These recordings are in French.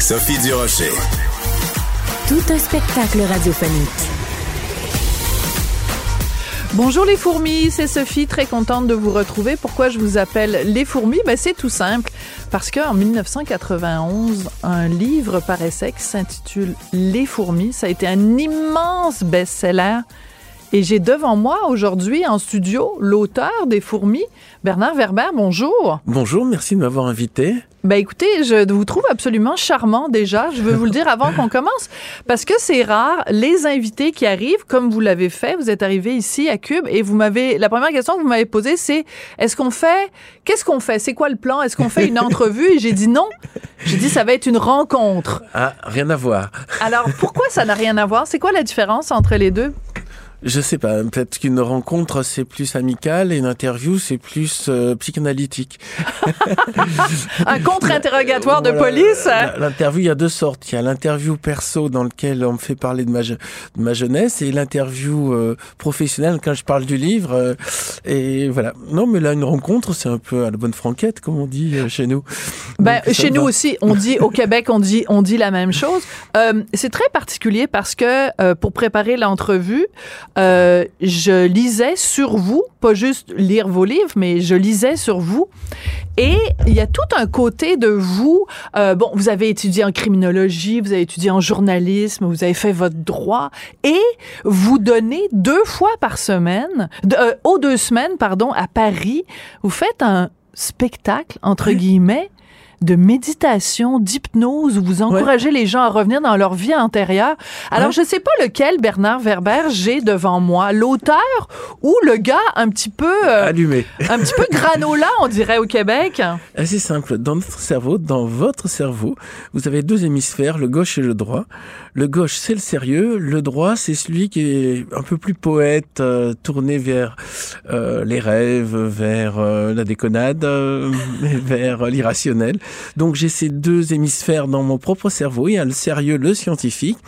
Sophie Durocher. Tout un spectacle radiophonique. Bonjour les fourmis, c'est Sophie, très contente de vous retrouver. Pourquoi je vous appelle les fourmis? Ben, c'est tout simple. Parce qu'en 1991, un livre paraissait qui s'intitule Les fourmis. Ça a été un immense best-seller. Et j'ai devant moi aujourd'hui en studio l'auteur des fourmis, Bernard Werber. Bonjour. Bonjour, merci de m'avoir invité. Ben écoutez, je vous trouve absolument charmant déjà. Je veux vous le dire avant qu'on commence, parce que c'est rare les invités qui arrivent, comme vous l'avez fait. Vous êtes arrivé ici à Cube et vous m'avez la première question que vous m'avez posée, c'est est-ce qu'on fait Qu'est-ce qu'on fait? C'est quoi le plan? Est-ce qu'on fait une entrevue? Et j'ai dit non. J'ai dit ça va être une rencontre. Ah, rien à voir. Alors pourquoi ça n'a rien à voir? C'est quoi la différence entre les deux? Je sais pas, peut-être qu'une rencontre c'est plus amical et une interview c'est plus euh, psychanalytique. Un contre-interrogatoire de Voilà, police hein? L'interview, il y a deux sortes. Il y a l'interview perso dans lequel on me fait parler de ma, je- de ma jeunesse et l'interview euh, professionnelle quand je parle du livre. euh, et voilà. Non, mais là, une rencontre, c'est un peu à la bonne franquette, comme on dit euh, chez nous. Ben, Donc, chez nous va. aussi, on dit au Québec, on dit, on dit la même chose. Euh, c'est très particulier parce que euh, pour préparer l'entrevue, euh, je lisais sur vous, pas juste lire vos livres, mais je lisais sur vous. Et il y a tout un côté de vous. euh, bon, vous avez étudié en criminologie, vous avez étudié en journalisme, vous avez fait votre droit, et vous donnez deux fois par semaine, euh, aux deux semaines, pardon, à Paris, vous faites un spectacle entre guillemets de méditation, d'hypnose, où vous encouragez les gens à revenir dans leur vie antérieure. Alors, Ouais. je sais pas lequel Bernard Werber j'ai devant moi, l'auteur ou le gars un petit peu, euh, Allumé. un petit peu granola, on dirait au Québec? Assez simple. Dans notre cerveau, dans votre cerveau, vous avez deux hémisphères, le gauche et le droit. Le gauche, c'est le sérieux. Le droit, c'est celui qui est un peu plus poète, euh, tourné vers euh, les rêves, vers la déconnade, vers l'irrationnel. Donc j'ai ces deux hémisphères dans mon propre cerveau. Il y a le sérieux, le scientifique,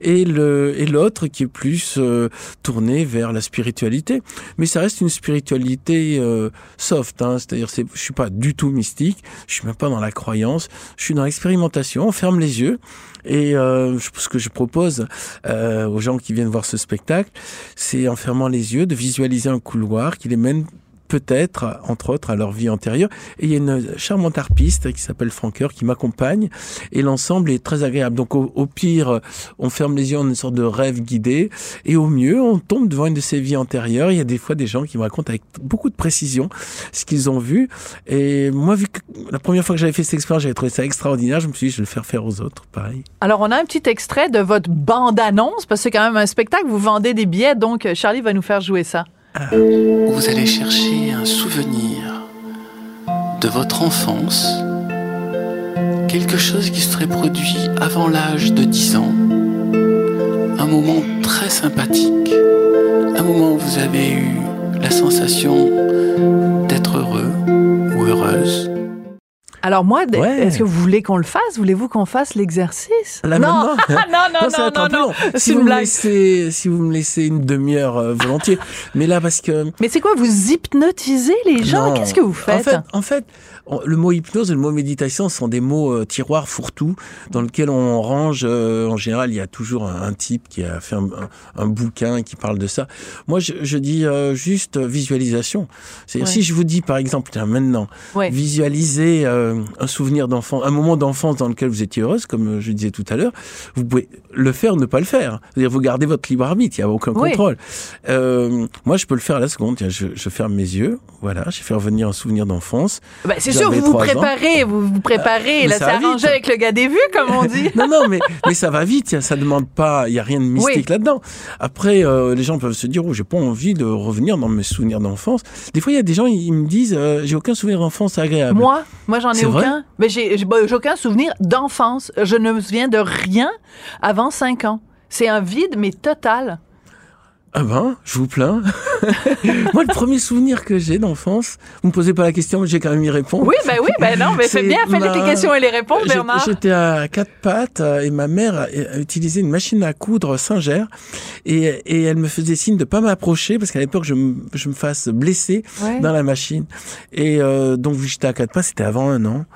et le et l'autre qui est plus euh, tourné vers la spiritualité. Mais ça reste une spiritualité euh, soft, hein, c'est-à-dire c'est, je suis pas du tout mystique, je suis même pas dans la croyance, je suis dans l'expérimentation. On ferme les yeux et euh, ce que je propose aux gens qui viennent voir ce spectacle, c'est en fermant les yeux de visualiser un couloir qui les mène peut-être, entre autres, à leur vie antérieure. Et il y a une charmante harpiste qui s'appelle Franqueur qui m'accompagne et l'ensemble est très agréable. Donc au, pire, on ferme les yeux en une sorte de rêve guidé et au mieux, on tombe devant une de ces vies antérieures. Il y a des fois des gens qui me racontent avec beaucoup de précision ce qu'ils ont vu. Et moi, vu que la première fois que j'avais fait cette expérience, j'avais trouvé ça extraordinaire, je me suis dit, je vais le faire faire aux autres, pareil. Alors, on a un petit extrait de votre bande-annonce, parce que c'est quand même un spectacle, vous vendez des billets, donc Charlie va nous faire jouer ça. Où vous allez chercher un souvenir de votre enfance, quelque chose qui serait produit avant l'âge de 10 ans, un moment très sympathique, un moment où vous avez eu la sensation d'être heureux ou heureuse. Alors moi, Ouais. est-ce que vous voulez qu'on le fasse? Voulez-vous qu'on fasse l'exercice? Là, non. non, non, ça va non, un non, peu long. Si une vous, me blague. laissez, si vous me laissez une demi-heure euh, volontiers. Mais là, parce que Mais c'est quoi, vous hypnotisez les gens? Qu'est-ce que vous faites? En fait, en fait, on- le mot hypnose et le mot méditation sont des mots euh, tiroirs fourre-tout dans lesquels on range. euh, en général, il y a toujours un, un type qui a fait un, un- un bouquin qui parle de ça. Moi, je, je dis euh, juste visualisation. C'est-à-dire Ouais. si je vous dis, par exemple, tiens, maintenant, Ouais. visualisez euh, un souvenir d'enfant, un moment d'enfance dans lequel vous étiez heureuse, comme je disais tout à l'heure, vous pouvez le faire ou ne pas le faire. C'est-à-dire, vous gardez votre libre arbitre, il n'y a aucun Oui. contrôle. Euh, moi, je peux le faire à la seconde. Je, je ferme mes yeux, voilà, je fais revenir un souvenir d'enfance. Ben, c'est sûr, vous vous préparez, vous vous préparez. Mais là, ça c'est arrangé avec le gars des vues, comme on dit. Non, non, mais, mais ça va vite, ça demande pas, il y a rien de mystique Oui. là-dedans. Après, euh, les gens peuvent se dire, oh, j'ai pas envie de revenir dans mes souvenirs d'enfance. Des fois, il y a des gens, ils me disent, euh, j'ai aucun souvenir d'enfance agréable. Moi, moi, j'en ai aucun. Mais ben, j'ai aucun souvenir d'enfance. Je ne me souviens de rien avant 5 ans. C'est un vide, mais total. Ah ben, je vous plains. Moi, le premier souvenir que j'ai d'enfance, vous me posez pas la question, mais j'ai quand même y répondre. Oui, ben oui, ben non, mais C'est bien, fais ma- les questions et les réponses, Bernard. J'étais à quatre pattes euh, et ma mère a, utilisé une machine à coudre Singer et, et elle me faisait signe de pas m'approcher parce qu'elle avait peur que je me, je me fasse blesser Ouais. dans la machine. Et euh, donc, j'étais à quatre pas, c'était avant un an.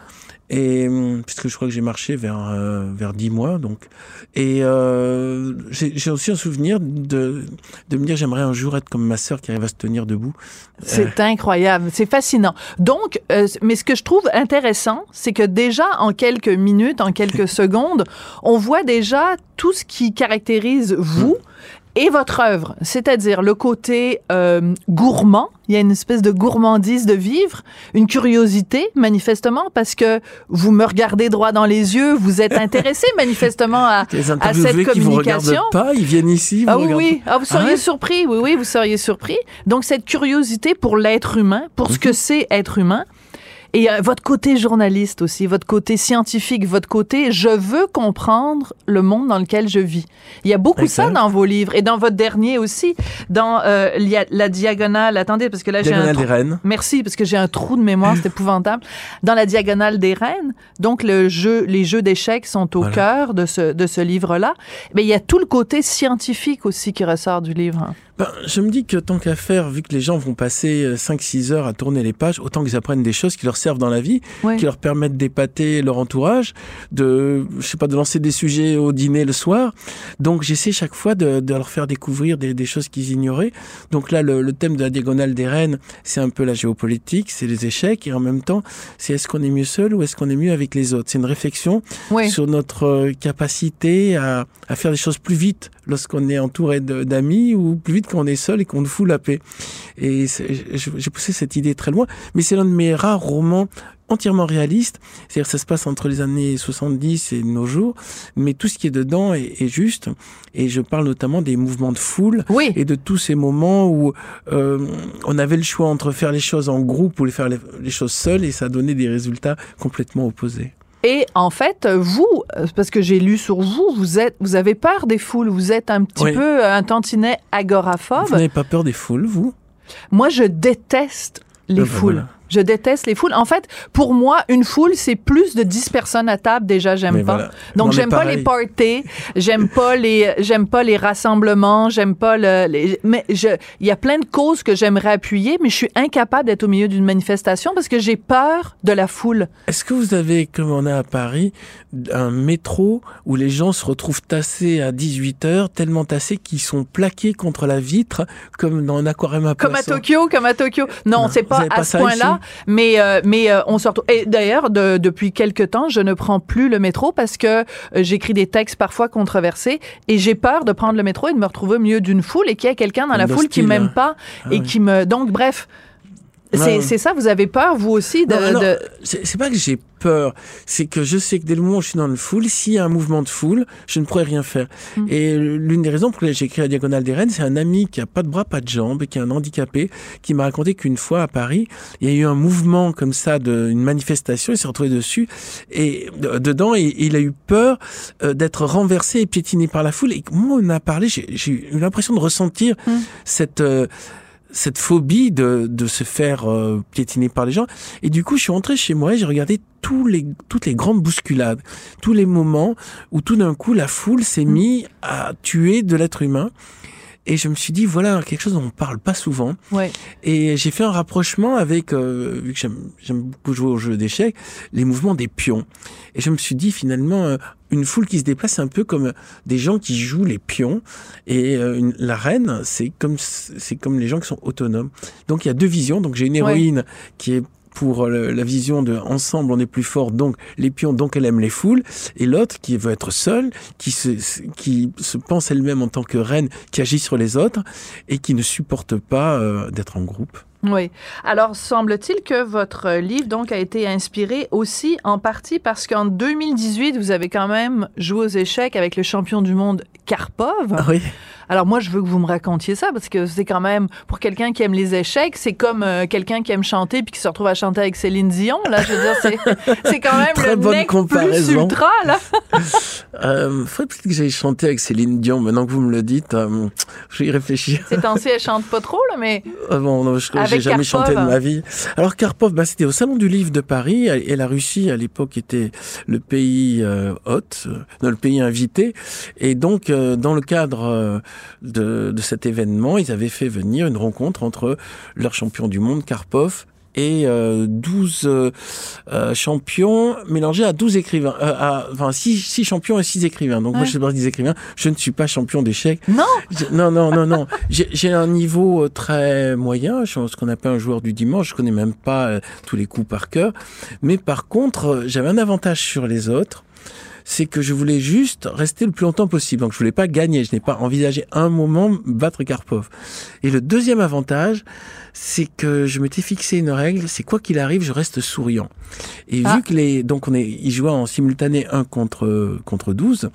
Et hum, puisque je crois que j'ai marché vers euh, vers dix mois, donc et euh, j'ai aussi un souvenir de de me dire j'aimerais un jour être comme ma sœur qui arrive à se tenir debout. C'est incroyable, c'est fascinant. Donc, euh, mais ce que je trouve intéressant, c'est que déjà en quelques minutes, en quelques secondes, on voit déjà tout ce qui caractérise vous et votre œuvre, c'est-à-dire le côté euh, gourmand. Il y a une espèce de gourmandise de vivre, une curiosité manifestement parce que vous me regardez droit dans les yeux, vous êtes intéressé manifestement à, Les à cette qui vous regardent communication. pas, ils viennent ici. Vous Ah oui, oui. Ah, vous Ah seriez ouais? surpris. Oui, oui, vous seriez surpris. Donc, cette curiosité pour l'être humain, pour ce Mhm. que c'est être humain. Et euh, votre côté journaliste aussi, votre côté scientifique, votre côté je veux comprendre le monde dans lequel je vis. Il y a beaucoup ça dans vos livres et dans votre dernier aussi, dans euh, il y a la diagonale. Attendez, parce que là j'ai un Diagonale trou- des Rennes. Merci, parce que j'ai un trou de mémoire, c'est épouvantable. Dans la diagonale des reines, donc le jeu, les jeux d'échecs sont au Voilà. cœur de ce, de ce livre-là. Mais il y a tout le côté scientifique aussi qui ressort du livre. Ben, je me dis que tant qu'à faire, vu que les gens vont passer 5-6 heures à tourner les pages, autant qu'ils apprennent des choses qui leur servent dans la vie, qui leur permettent d'épater leur entourage, de, je sais pas, de lancer des sujets au dîner le soir. Donc j'essaie chaque fois de, de leur faire découvrir des, des choses qu'ils ignoraient. Donc là, le, le thème de la diagonale des reines, c'est un peu la géopolitique, c'est les échecs, et en même temps, c'est est-ce qu'on est mieux seul ou est-ce qu'on est mieux avec les autres? C'est une réflexion sur notre euh, capacité à, à faire des choses plus vite lorsqu'on est entouré d'amis ou plus vite quand on est seul et qu'on fout la paix. Et j'ai poussé cette idée très loin, mais c'est l'un de mes rares romans entièrement réaliste, c'est-à-dire que ça se passe entre les années 70 et nos jours, mais tout ce qui est dedans est, est juste, et je parle notamment des mouvements de foule, Oui. et de tous ces moments où euh, on avait le choix entre faire les choses en groupe ou les faire les, les choses seules, et ça donnait des résultats complètement opposés. Et en fait, vous, euh, parce que j'ai lu sur vous, vous êtes, vous avez peur des foules. Vous êtes un petit Oui. peu un tantinet agoraphobe. Vous n'avez pas peur des foules, vous? Moi, je déteste les Ah ben foules. voilà. Je déteste les foules. En fait, pour moi, une foule, c'est plus de 10 personnes à table. Déjà, j'aime pas. voilà. Donc, j'aime pas les parties. J'aime pas les, j'aime pas les rassemblements. J'aime pas le, les- mais je, il y a plein de causes que j'aimerais appuyer, mais je suis incapable d'être au milieu d'une manifestation parce que j'ai peur de la foule. Est-ce que vous avez, comme on a à Paris, un métro où les gens se retrouvent tassés à 18 heures, tellement tassés qu'ils sont plaqués contre la vitre, comme dans un aquarium à Comme à Tokyo, comme à Tokyo. Non, Non, c'est pas à pas ce point-là, mais euh, mais euh, on se retrouve. Et d'ailleurs, de- depuis quelque temps, je ne prends plus le métro parce que euh, j'écris des textes parfois controversés et j'ai peur de prendre le métro et de me retrouver au milieu d'une foule et qu'il y a quelqu'un dans la foule qui m'aime pas Ah et oui. qui me. Donc bref. C'est c'est ça, vous avez peur, vous aussi, de. Non, de- c'est c'est pas que j'ai peur, c'est que je sais que dès le moment où je suis dans une foule, s'il y a un mouvement de foule, je ne pourrais rien faire. Mm. Et l'une des raisons pour lesquelles j'ai écrit la Diagonale des Rennes, c'est un ami qui a pas de bras, pas de jambes, qui est un handicapé, qui m'a raconté qu'une fois à Paris, il y a eu un mouvement comme ça, de, une manifestation, il s'est retrouvé dessus, et de- dedans, et, il a eu peur euh, d'être renversé et piétiné par la foule. Et moi, on a parlé, j'ai j'ai eu l'impression de ressentir Mm. cette... euh, cette phobie de, de se faire euh, piétiner par les gens. Et du coup, je suis rentré chez moi et j'ai regardé tous les, toutes les grandes bousculades, tous les moments où tout d'un coup la foule s'est mise à tuer de l'être humain. Et je me suis dit, voilà quelque chose dont on parle pas souvent. Ouais. Et j'ai fait un rapprochement avec, euh, vu que j'aime beaucoup jouer au jeu d'échecs, les mouvements des pions. Et je me suis dit, finalement, euh, une foule qui se déplace, un peu comme des gens qui jouent les pions. Et euh, une- la reine, c'est comme, c'est comme les gens qui sont autonomes. Donc il y a deux visions. Donc j'ai une héroïne qui est pour le- la vision de ensemble on est plus fort donc les pions donc elle aime les foules et l'autre qui veut être seule qui se qui se pense elle-même en tant que reine qui agit sur les autres et qui ne supporte pas euh, d'être en groupe Oui. Alors, semble-t-il que votre livre, donc, a été inspiré aussi en partie parce qu'en 2018, vous avez quand même joué aux échecs avec le champion du monde Karpov. oui Alors, moi, je veux que vous me racontiez ça parce que c'est quand même, pour quelqu'un qui aime les échecs, c'est comme euh, quelqu'un qui aime chanter puis qui se retrouve à chanter avec Céline Dion. Là, je veux dire, c'est, c'est quand même Très le bonne mec plus comparaison. ultra, là. euh, faudrait peut-être que j'aille chanter avec Céline Dion maintenant que vous me le dites euh, je vais y réfléchir Ces temps-ci, elle chante pas trop, là, mais Ah bon, non, je j'ai jamais Karpov. chanté de ma vie. Alors Karpov, bah, c'était au Salon du Livre de Paris et la Russie à l'époque était le pays euh, hôte, le pays invité. Et donc euh, dans le cadre euh, de, de cet événement, ils avaient fait venir une rencontre entre leur champion du monde Karpov et euh, 12 euh, euh, champions mélangés à 12 écrivains, euh, à, enfin 6, six champions et 6 écrivains. Donc moi je suis pas des écrivains, je ne suis pas champion d'échecs. non. Je- Non, non, non, non. J'ai un niveau très moyen. Je suis ce qu'on appelle un joueur du dimanche. Je connais même pas tous les coups par cœur. Mais par contre, j'avais un avantage sur les autres. C'est que je voulais juste rester le plus longtemps possible. Donc je voulais pas gagner. Je n'ai pas envisagé un moment battre Karpov. Et le deuxième avantage, c'est que je m'étais fixé une règle. C'est quoi qu'il arrive, je reste souriant. Et Ah. vu que les, donc on est, ils jouaient en simultané 1 contre, contre 12,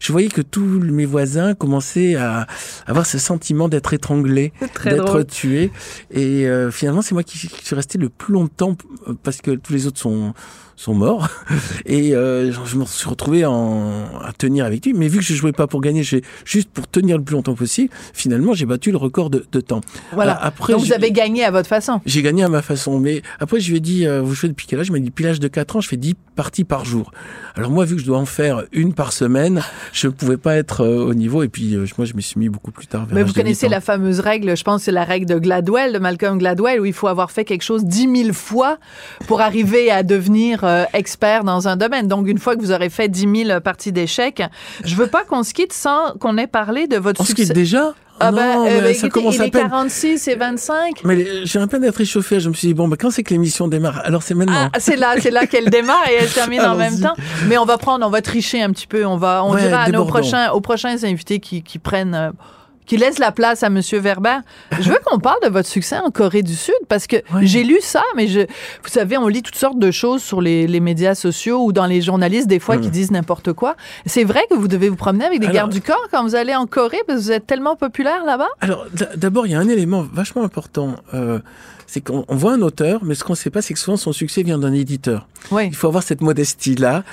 je voyais que tous mes voisins commençaient à avoir ce sentiment d'être étranglés, d'être tués. Et euh, finalement, c'est moi qui, qui suis resté le plus longtemps euh, parce que tous les autres sont sont morts. Et euh, je me suis retrouvé en, à tenir avec lui. Mais vu que je jouais pas pour gagner, j'ai juste pour tenir le plus longtemps possible. Finalement, j'ai battu le record de, de temps. Voilà. Après, Donc, vous j'ai- avez gagné à votre façon. j'ai gagné à ma façon. Mais après, je lui ai dit, euh, vous jouez depuis quel âge? Il m'a dit, depuis l'âge de 4 ans, je fais 10 parties par jour. Alors moi, vu que je dois en faire une par semaine, je pouvais pas être euh, au niveau. Et puis, euh, moi, je me suis mis beaucoup plus tard. vers Mais vous connaissez 8 ans. la fameuse règle, je pense c'est la règle de Gladwell, de Malcolm Gladwell, où il faut avoir fait quelque chose dix mille fois pour arriver à devenir expert dans un domaine. Donc, une fois que vous aurez fait dix mille parties d'échecs, je veux pas qu'on se quitte sans qu'on ait parlé de votre On se succès. quitte déjà? Ah Non, ben, mais ben, ça écoutez, commence il à est peine. 46 et 25. Mais j'ai à peine d'être échauffé. Je me suis dit, bon, bah, quand c'est que l'émission démarre? Alors, c'est maintenant. Ah, c'est là, c'est là qu'elle démarre et elle termine en même temps. Mais on va prendre, on va tricher un petit peu. On va, on Ouais, dira à nos prochains, aux prochains invités qui, qui prennent, euh, qui laissent la place à Monsieur Verber. Je veux qu'on parle de votre succès en Corée du Sud parce que j'ai lu ça, mais je, vous savez, on lit toutes sortes de choses sur les, les médias sociaux ou dans les journalistes des fois qui disent n'importe quoi. C'est vrai que vous devez vous promener avec des. Alors- gardes du corps quand vous allez en Corée parce que vous êtes tellement populaire là-bas? Alors, d'abord, il y a un élément vachement important. Euh, c'est qu'on on voit un auteur, mais ce qu'on ne sait pas, c'est que souvent son succès vient d'un éditeur. Oui. Il faut avoir cette modestie-là.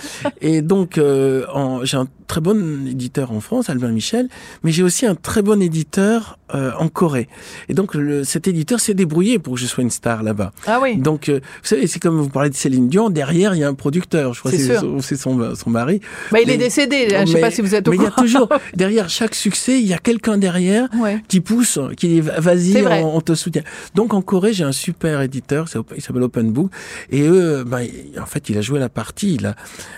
et donc, euh, j'ai un très bon éditeur en France, Albin Michel, mais j'ai aussi un très bon éditeur euh, en Corée. Et donc, le- cet éditeur s'est débrouillé pour que je sois une star là-bas. Ah oui. Donc, euh, vous savez, c'est comme vous parlez de Céline Dion, derrière, il y a un producteur. Je crois que C'est son, son, mari. Ben, il est mais- décédé. Je sais Mais- pas si vous êtes au Mais il y a toujours, derrière chaque succès, il y a quelqu'un derrière Ouais. qui pousse, qui dit vas-y, on, on te soutient. Donc en Corée, j'ai un super éditeur, il s'appelle Open Book, et eux, ben, il- en fait, il a joué la partie, il a,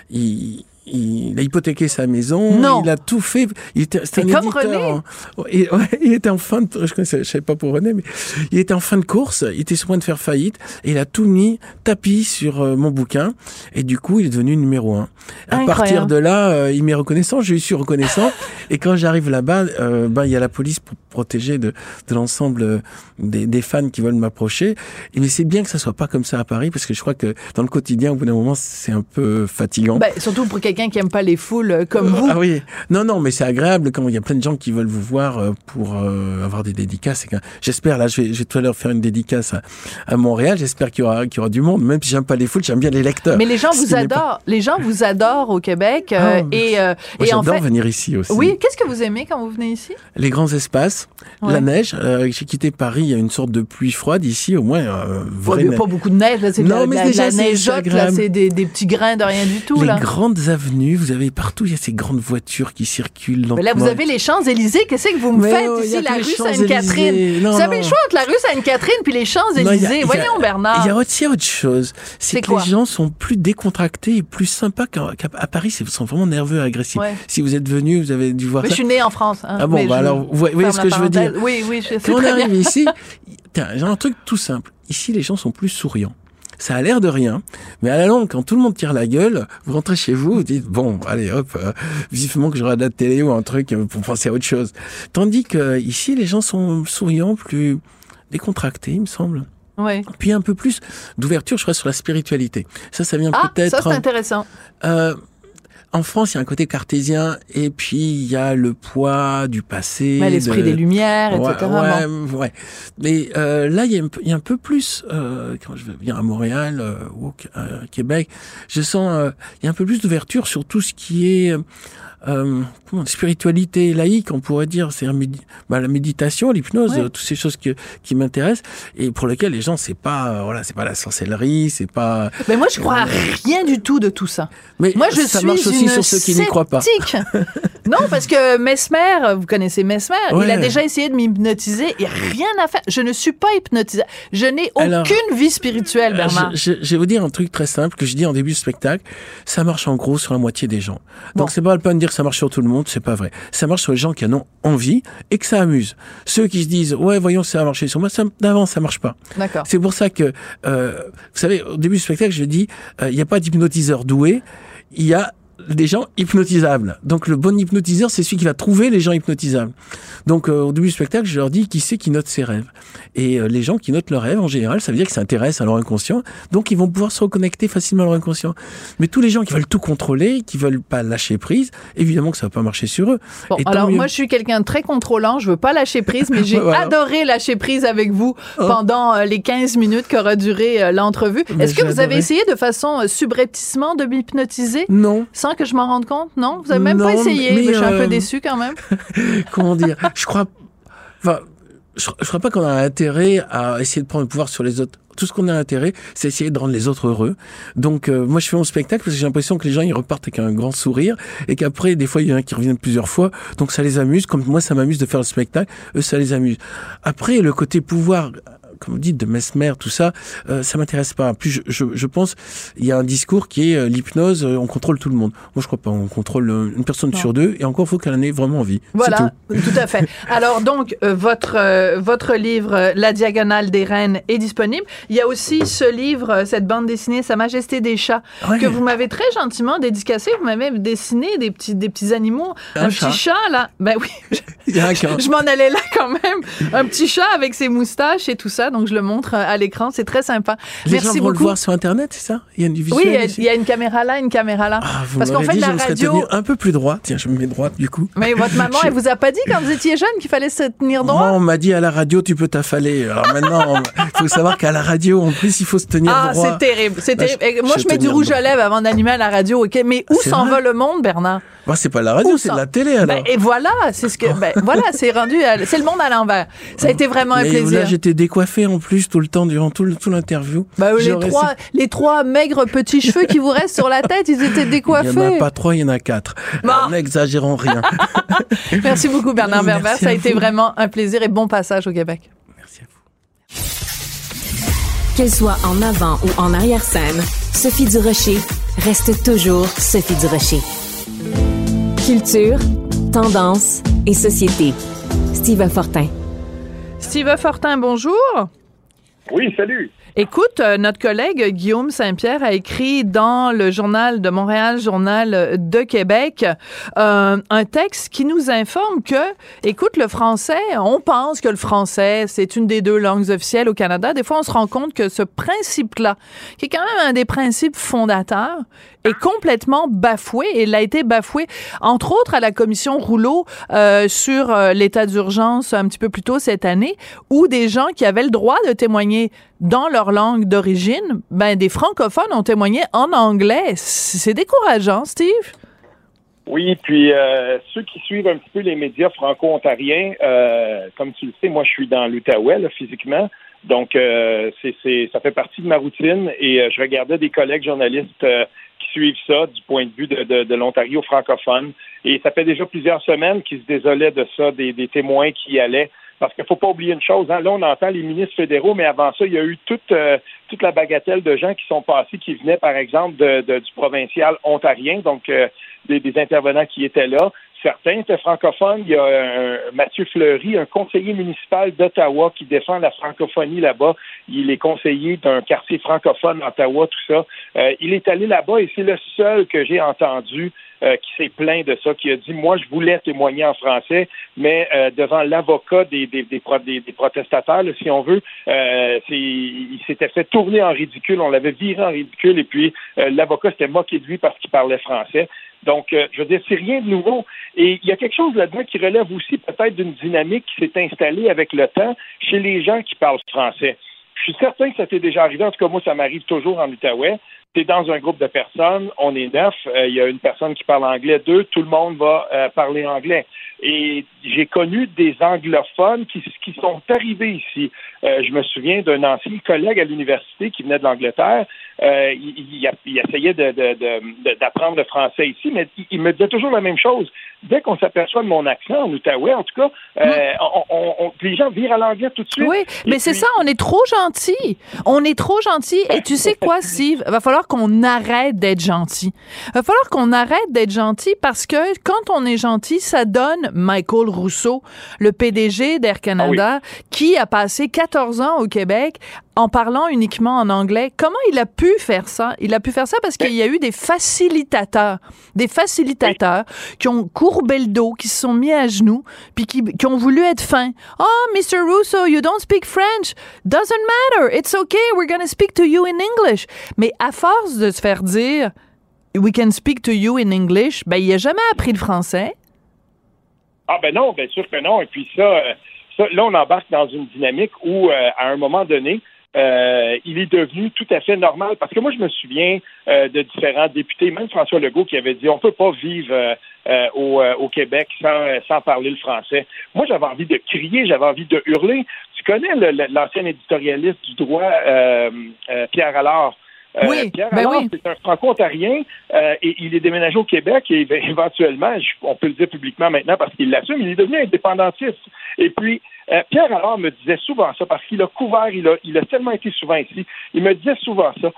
il, il a hypothéqué sa maison, Non. il a tout fait. Il était, c'était Mais un comme éditeur. René. ouais, il était en fin de, je connaissais, je savais pas pour René, mais il était en fin de course, il était sur le point de faire faillite, et il a tout mis tapis sur euh, mon bouquin, et du coup, il est devenu numéro un. À Incroyable. partir de là, euh, il m'est reconnaissant, je lui suis reconnaissant, et quand j'arrive là-bas, euh, ben, il y a la police pour protéger de, de l'ensemble des, des fans qui veulent m'approcher. Mais c'est bien que ça soit pas comme ça à Paris, parce que je crois que dans le quotidien, au bout d'un moment, c'est un peu fatigant. Ben, surtout pour quelqu'un quelqu'un qui aime pas les foules euh, comme vous. Ah oui, non, non, mais c'est agréable quand il y a plein de gens qui veulent vous voir euh, pour euh, avoir des dédicaces. J'espère, là, je vais, je vais tout à l'heure faire une dédicace à, à Montréal. J'espère qu'il y aura, qu'il y aura du monde. Même si j'aime pas les foules, j'aime bien les lecteurs. Mais les gens vous pas- adorent. Les gens vous adorent au Québec. euh, Ah, et euh, Moi, et en j'adore fait, venir ici aussi. oui. Qu'est-ce que vous aimez quand vous venez ici? Les grands espaces, Ouais. la neige. Euh, J'ai quitté Paris, il y a une sorte de pluie froide ici, au moins. Euh, Pas, vraie neige. pas beaucoup de neige. Là, c'est de Non, la, mais la- déjà, la là. C'est des, des petits grains de rien du tout. les là. grandes avenues, vous avez partout, il y a ces grandes voitures qui circulent. Mais là, vous avez les Champs-Élysées. Qu'est-ce que vous me Mais faites oh, ici, la rue. Sainte-Catherine? Vous avez le choix entre la rue Sainte-Catherine puis les Champs-Élysées. Voyons, Bernard. Il y a aussi autre chose. C'est que quoi? les gens sont plus décontractés et plus sympas qu'à Paris. Ils sont vraiment nerveux et agressifs. Ouais. Si vous êtes venu, vous avez dû voir Mais je ça. suis née en France. hein. Ah bon, Mais bah je alors, vous voyez- ce que je veux dire. Oui, oui, je sais Quand on bien. arrive ici, tiens, j'ai un truc tout simple. Ici, les gens sont plus souriants. Ça a l'air de rien, mais à la longue, quand tout le monde tire la gueule, vous rentrez chez vous, vous dites bon, allez hop, euh, vivement que je regarde la télé ou un truc pour penser à autre chose. Tandis que ici, les gens sont souriants, plus décontractés, il me semble. Oui. Puis un peu plus d'ouverture, je crois, sur la spiritualité. Ça, ça vient Ah, ça, peut-être. c'est intéressant. Euh, en France, il y a un côté cartésien, et puis il y a le poids du passé. Mais l'esprit de- des Lumières, etc. Ouais, ouais, ouais. Mais euh, là, il y, a un peu- il y a un peu plus, euh, quand je viens à Montréal euh, ou au à Québec, je sens, euh, il y a un peu plus d'ouverture sur tout ce qui est euh, euh, spiritualité laïque, on pourrait dire, c'est bah, la méditation, l'hypnose, Ouais. euh, toutes ces choses que, qui m'intéressent et pour lesquelles les gens, c'est pas, euh, voilà, c'est pas la sorcellerie, c'est pas. Mais moi, je crois à rien du tout de tout ça. Mais Moi, je ça suis marche aussi une sur ceux qui n'y croient pas. non, parce que Mesmer, vous connaissez Mesmer, il a déjà essayé de m'hypnotiser. A rien à faire. Je ne suis pas hypnotisée. Je n'ai Alors, aucune vie spirituelle, Euh, Bernard. Je, je- je vais vous dire un truc très simple que je dis en début de spectacle. Ça marche en gros sur la moitié des gens. Bon. Donc c'est pas le peine de dire ça marche sur tout le monde, c'est pas vrai. Ça marche sur les gens qui en ont envie et que ça amuse. Ceux qui se disent ouais voyons ça va marcher sur moi, ça, d'avant ça marche pas. D'accord. C'est pour ça que euh, vous savez au début du spectacle je dis euh, il n'y a pas d'hypnotiseur doué, il y a des gens hypnotisables. Donc le bon hypnotiseur, c'est celui qui va trouver les gens hypnotisables. Donc euh, au début du spectacle, je leur dis qui c'est qui note ses rêves? Et euh, les gens qui notent leurs rêves, en général, ça veut dire qu'ils s'intéressent à leur inconscient. Donc ils vont pouvoir se reconnecter facilement à leur inconscient. Mais tous les gens qui veulent tout contrôler, qui veulent pas lâcher prise, évidemment que ça va pas marcher sur eux. Bon, alors mieux. moi, je suis quelqu'un de très contrôlant. Je veux pas lâcher prise, mais j'ai Voilà. adoré lâcher prise avec vous Oh. pendant euh, les 15 minutes qu'aura duré l'entrevue. Mais Est-ce que vous avez essayé de façon subrepticement de m'hypnotiser? Non, sans que je m'en rende compte? Non? Vous avez même pas essayé. mais, mais je suis un peu euh, déçue quand même. comment dire? Je crois, enfin, je, je crois pas qu'on a intérêt à essayer de prendre le pouvoir sur les autres. Tout ce qu'on a intérêt, c'est essayer de rendre les autres heureux. Donc, euh, moi, je fais mon spectacle parce que j'ai l'impression que les gens ils repartent avec un grand sourire et qu'après, des fois, il y en a qui reviennent plusieurs fois. Donc, ça les amuse. Comme moi, ça m'amuse de faire le spectacle, eux, ça les amuse. Après, le côté pouvoir. Comme vous dites, de Mesmer, tout ça, euh, ça m'intéresse pas. Plus, je, je, je pense, il y a un discours qui est euh, l'hypnose, euh, on contrôle tout le monde. Moi, je crois pas. On contrôle euh, une personne Non. sur deux, et encore, faut qu'elle en ait vraiment envie. Voilà, tout. tout. à fait. Alors donc, votre votre livre La diagonale des reines est disponible. Il y a aussi ce livre, cette bande dessinée Sa Majesté des chats, Ouais. que vous m'avez très gentiment dédicacé. Vous m'avez dessiné des petits des petits animaux, un, Un petit chat. chat là. Ben oui, Il qu'un. je m'en allais là quand même. Un petit chat avec ses moustaches et tout ça. Donc je le montre euh, à l'écran. C'est très sympa. Les Merci gens vont beaucoup. le voir sur Internet, c'est ça? Il y a une visuel Oui, il y a- ici il y a une caméra là, une caméra là. Ah, vous Parce qu'en fait, dit, la je radio- tenu un peu plus droit. Tiens, je me mets droite du coup. Mais votre maman, Je- elle vous a pas dit quand vous étiez jeune qu'il fallait se tenir droit? Moi, on m'a dit à la radio, tu peux t'affaler. Alors maintenant, il faut savoir qu'à la radio, en plus, il faut se tenir Ah, droit. c'est terrible. C'est je- Moi, je mets du rouge droit. à lèvres avant d'animer à la radio, OK? Mais où C'est s'en va le monde, Bernard? Moi, c'est pas la radio, c'est de la télé alors. Ben, et voilà, c'est ce que, ben, voilà, c'est rendu, à- c'est le monde à l'envers. Ça a été vraiment un Mais plaisir. là, j'étais décoiffé en plus tout le temps, durant tout l'interview. Ben, les J'aurais- trois, les trois maigres petits cheveux qui vous restent sur la tête, ils étaient Il y en a décoiffés. pas trois, il y en a quatre. Bon. N'exagérons rien. Merci beaucoup, Bernard Merci Berber. Ça a été vous. vraiment un plaisir et bon passage au Québec. Merci à vous. Qu'elle soit en avant ou en arrière-scène, Sophie Durocher reste toujours Sophie Durocher. Culture, tendance et société. Steve Fortin. Steve Fortin, bonjour. Oui, salut. Écoute, euh, notre collègue Guillaume Saint-Pierre a écrit dans le journal de Montréal, journal de Québec, euh, un texte qui nous informe que, écoute, le français, on pense que le français, c'est une des deux langues officielles au Canada. Des fois, on se rend compte que ce principe-là, qui est quand même un des principes fondateurs, est complètement bafoué et il a été bafoué, entre autres, à la commission Rouleau euh, sur euh, l'état d'urgence un petit peu plus tôt cette année, où des gens qui avaient le droit de témoigner dans leur langue d'origine, ben des francophones ont témoigné en anglais. C'est décourageant, Steve. Oui, puis euh, ceux qui suivent un petit peu les médias franco-ontariens, euh, comme tu le sais, moi je suis dans l'Outaouais là, physiquement, donc euh, c'est, ça fait partie de ma routine et je regardais des collègues journalistes qui suivent ça du point de vue de, l'Ontario francophone et ça fait déjà plusieurs semaines qu'ils se désolaient de ça, des, témoins qui allaient. Parce qu'il faut pas oublier une chose, hein, là on entend les ministres fédéraux, mais avant ça, il y a eu toute euh, toute la bagatelle de gens qui sont passés, qui venaient par exemple de, de- du provincial ontarien, donc euh, des, des intervenants qui étaient là. Certains étaient francophones. Il y a un, Mathieu Fleury, un conseiller municipal d'Ottawa qui défend la francophonie là-bas. Il est conseiller d'un quartier francophone d'Ottawa, tout ça. Euh, il est allé là-bas et c'est le seul que j'ai entendu euh, qui s'est plaint de ça, qui a dit moi je voulais témoigner en français, mais euh, devant l'avocat des, des, des, des- là, si on veut, il s'était fait tourner en ridicule, on l'avait viré en ridicule, et puis l'avocat s'était moqué de lui parce qu'il parlait français. Donc, euh, je veux dire, c'est rien de nouveau. Et il y a quelque chose là-dedans qui relève aussi peut-être d'une dynamique qui s'est installée avec le temps chez les gens qui parlent français. Je suis certain que ça t'est déjà arrivé. En tout cas, moi, ça m'arrive toujours en Outaouais. Tu es dans un groupe de personnes, on est neuf, euh, il y a une personne qui parle anglais, deux, tout le monde va euh, parler anglais. Et j'ai connu des anglophones qui, qui sont arrivés ici. Euh, je me souviens d'un ancien collègue à l'université qui venait de l'Angleterre. Il, il- il essayait d'apprendre le français ici, mais il, il me disait toujours la même chose. Dès qu'on s'aperçoit de mon accent en Outaouais, en tout cas, on, on- on- les gens virent à l'anglais tout de suite. Oui, mais c'est ça, on est trop gentil. On est trop gentil. Et tu sais quoi, Steve? Va falloir qu'on arrête d'être gentil. Va falloir qu'on arrête d'être gentil parce que quand on est gentil, ça donne Michael Rousseau, le PDG d'Air Canada, qui a passé 14 ans au Québec en parlant uniquement en anglais. Comment il a pu faire ça? Il a pu faire ça parce qu'il y a eu des facilitateurs, des facilitateurs qui ont courbé le dos, qui se sont mis à genoux, puis qui, qui ont voulu être fins. Oh, Mr. Russo, you don't speak French. Doesn't matter. It's okay. We're going to speak to you in English. Mais à force de se faire dire We can speak to you in English, ben, il a jamais appris le français. Ah ben non, bien sûr que non. Et puis ça, euh, ça là, on embarque dans une dynamique où, euh, à un moment donné, euh, il est devenu tout à fait normal. Parce que moi, je me souviens euh, de différents députés, même François Legault, qui avait dit on peut pas vivre euh, euh, au, euh, au Québec sans, euh, sans parler le français. Moi, j'avais envie de crier, j'avais envie de hurler. Tu connais l'ancien éditorialiste du droit, Pierre Allard? Oui, Pierre ben Allard, oui. c'est un franco-ontarien euh, et il est déménagé au Québec et éve- éventuellement, on peut le dire publiquement maintenant parce qu'il l'assume, il est devenu indépendantiste. Et puis, euh, Pierre Allard me disait souvent ça parce qu'il a couvert, il a, il a tellement été souvent ici, il me disait souvent ça.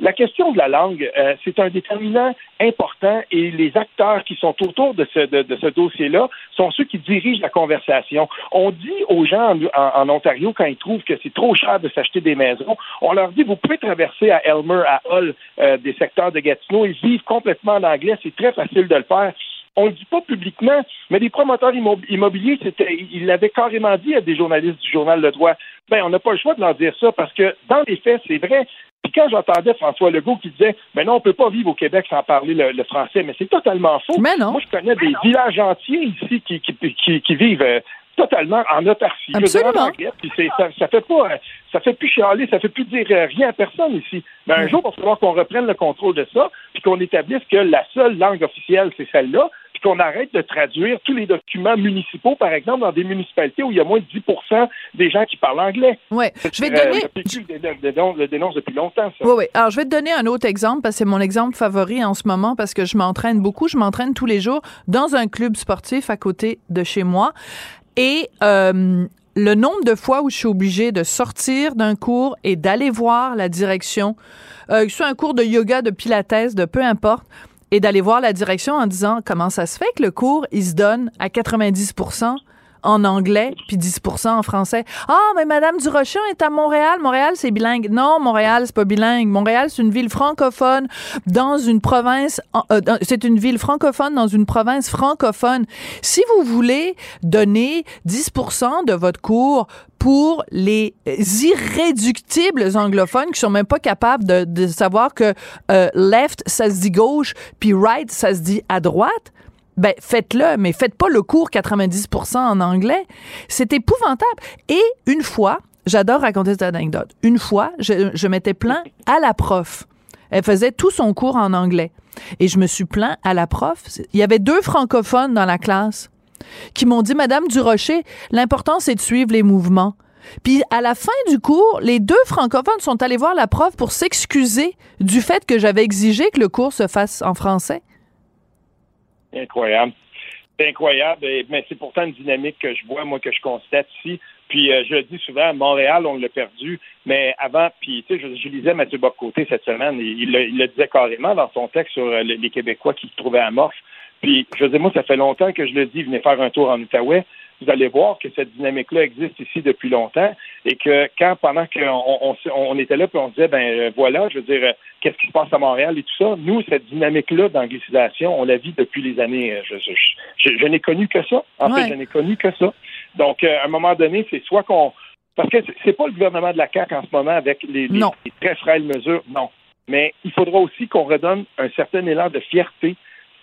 La question de la langue, euh, c'est un déterminant important et les acteurs qui sont autour de ce, de, ce dossier-là sont ceux qui dirigent la conversation. On dit aux gens en, Ontario, quand ils trouvent que c'est trop cher de s'acheter des maisons, on leur dit, vous pouvez traverser à Elmer, à Hull, euh, des secteurs de Gatineau et vivre complètement en anglais. C'est très facile de le faire. On le dit pas publiquement, mais les promoteurs immo- immobiliers, c'était, ils l'avaient carrément dit à des journalistes du journal Le Droit. Ben, on n'a pas le choix de leur dire ça parce que dans les faits, c'est vrai. Puis quand j'entendais François Legault qui disait, ben non, on peut pas vivre au Québec sans parler le, le français, mais c'est totalement faux. Mais non. Moi, je connais des villages entiers ici qui, qui, qui, qui vivent euh, totalement en autarcie. Je dire, Absolument. anglais, puis c'est- ça, ça fait pas, euh, ça fait plus chialer, ça fait plus dire euh, rien à personne ici. Mais un jour, il va falloir qu'on reprenne le contrôle de ça, puis qu'on établisse que la seule langue officielle, c'est celle-là, qu'on arrête de traduire tous les documents municipaux, par exemple, dans des municipalités où il y a moins de 10 des gens qui parlent anglais. Ouais. Je vais te Euh, donner. le PQ le dénonce- le dénonce- le dénonce depuis longtemps, ça. Oui, oui. Alors, je vais te donner un autre exemple parce que c'est mon exemple favori en ce moment parce que je m'entraîne beaucoup. Je m'entraîne tous les jours dans un club sportif à côté de chez moi. Et euh, le nombre de fois où je suis obligée de sortir d'un cours et d'aller voir la direction, euh, que ce soit un cours de yoga, de pilates, de peu importe, et d'aller voir la direction en disant comment ça se fait que le cours, il se donne à 90 en anglais puis 10 en français. Ah, mais Madame Durocher est à Montréal. Montréal, c'est bilingue. Non, Montréal, c'est pas bilingue. Montréal, c'est une ville francophone dans une province. euh, c'est une ville francophone dans une province francophone. Si vous voulez donner 10% de votre cours pour les irréductibles anglophones qui sont même pas capables de, de savoir que euh, left ça se dit gauche puis right ça se dit à droite ben faites-le mais faites pas le cours 90% en anglais. C'est épouvantable. Et une fois j'adore raconter cette anecdote. Une fois je, je m'étais plaint à la prof. Elle faisait tout son cours en anglais. Et je me suis plaint à la prof. Il y avait deux francophones dans la classe qui m'ont dit, Madame Durocher, l'important, c'est de suivre les mouvements. Puis à la fin du cours, les deux francophones sont allés voir la prof pour s'excuser du fait que j'avais exigé que le cours se fasse en français. Incroyable. C'est incroyable, mais c'est pourtant une dynamique que je vois, moi, que je constate ici. Puis euh, je le dis souvent, Montréal, on l'a perdu, mais avant, puis tu sais, je, je lisais Mathieu Bocoté cette semaine, et il, le- disait carrément dans son texte sur euh, les les Québécois qui se trouvaient amorphes. Puis je veux dire, moi, ça fait longtemps que je le dis, venez faire un tour en Outaouais. Vous allez voir que cette dynamique-là existe ici depuis longtemps et que quand, pendant qu'on on, était là, puis on se disait, ben euh, voilà, je veux dire, euh, qu'est-ce qui se passe à Montréal et tout ça, nous, cette dynamique-là d'anglicisation, on la vit depuis les années, euh, je, je, je, je n'ai connu que ça. En Ouais. fait, je n'ai connu que ça. Donc, à un moment donné, c'est soit qu'on... Parce que c'est- pas le gouvernement de la CAQ en ce moment avec les, les très frêles mesures, non. Mais il faudra aussi qu'on redonne un certain élan de fierté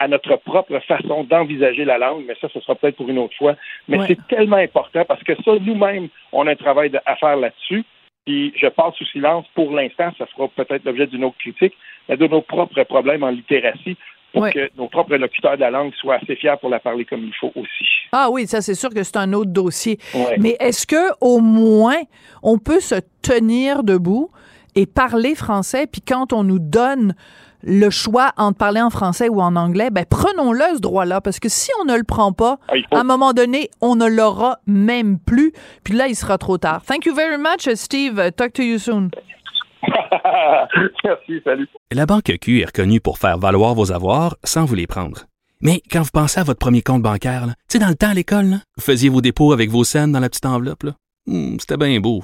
à notre propre façon d'envisager la langue, mais ça, ce sera peut-être pour une autre fois. Mais Ouais. c'est tellement important parce que ça, nous-mêmes, on a un travail à faire là-dessus. Puis je passe sous silence pour l'instant, ça fera peut-être l'objet d'une autre critique, mais de nos propres problèmes en littératie pour Ouais. que nos propres locuteurs de la langue soient assez fiers pour la parler comme il faut aussi. Ah oui, ça c'est sûr que c'est un autre dossier. Ouais. Mais est-ce que au moins on peut se tenir debout et parler français? Puis quand on nous donne le choix entre parler en français ou en anglais, ben prenons-le ce droit-là parce que si on ne le prend pas, Ah, à un moment donné, on ne l'aura même plus. Puis là, il sera trop tard. Thank you very much, Steve. Talk to you soon. Merci, salut. La Banque Q est reconnue pour faire valoir vos avoirs sans vous les prendre. Mais quand vous pensez à votre premier compte bancaire, tu sais, dans le temps à l'école, vous faisiez vos dépôts avec vos scènes dans la petite enveloppe. là. Hmm, C'était bien beau.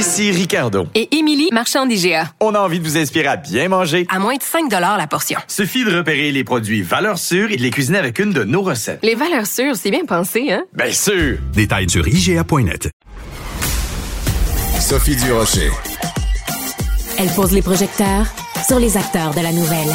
Ici Ricardo. Et Émilie, marchand d'IGA. On a envie de vous inspirer à bien manger. À moins de 5 la portion. Suffit de repérer les produits valeurs sûres et de les cuisiner avec une de nos recettes. Les valeurs sûres, c'est bien pensé, hein? Bien sûr! Détails sur IGA.net. Sophie Durocher. Elle pose les projecteurs sur les acteurs de la nouvelle.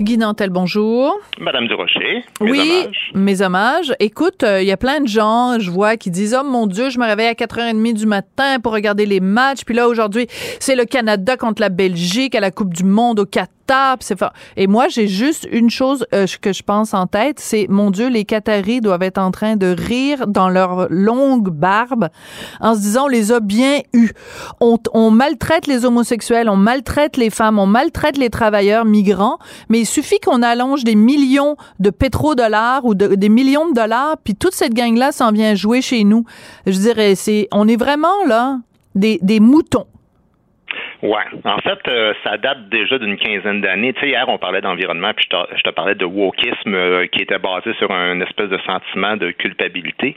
Guy Nantel, bonjour. Madame Durocher, mes oui, hommages. mes hommages. Écoute, euh, il y a plein de gens, je vois, qui disent, oh mon Dieu, je me réveille à 4h30 du matin pour regarder les matchs. Puis là, aujourd'hui, c'est le Canada contre la Belgique à la Coupe du Monde au Qatar. Et moi, j'ai juste une chose euh, que je pense en tête, c'est, mon Dieu, les Qataris doivent être en train de rire dans leur longue barbe en se disant, on les a bien eus. On, on maltraite les homosexuels, on maltraite les femmes, on maltraite les travailleurs migrants, mais il suffit qu'on allonge des millions de pétrodollars ou de- des millions de dollars, puis toute cette gang-là s'en vient jouer chez nous. Je dirais, c'est, on est vraiment là des, des moutons. Ouais. En fait, euh, ça date déjà d'une quinzaine d'années. Tu sais, hier, on parlait d'environnement, puis je te, parlais de wokisme euh, qui était basé sur un espèce de sentiment de culpabilité.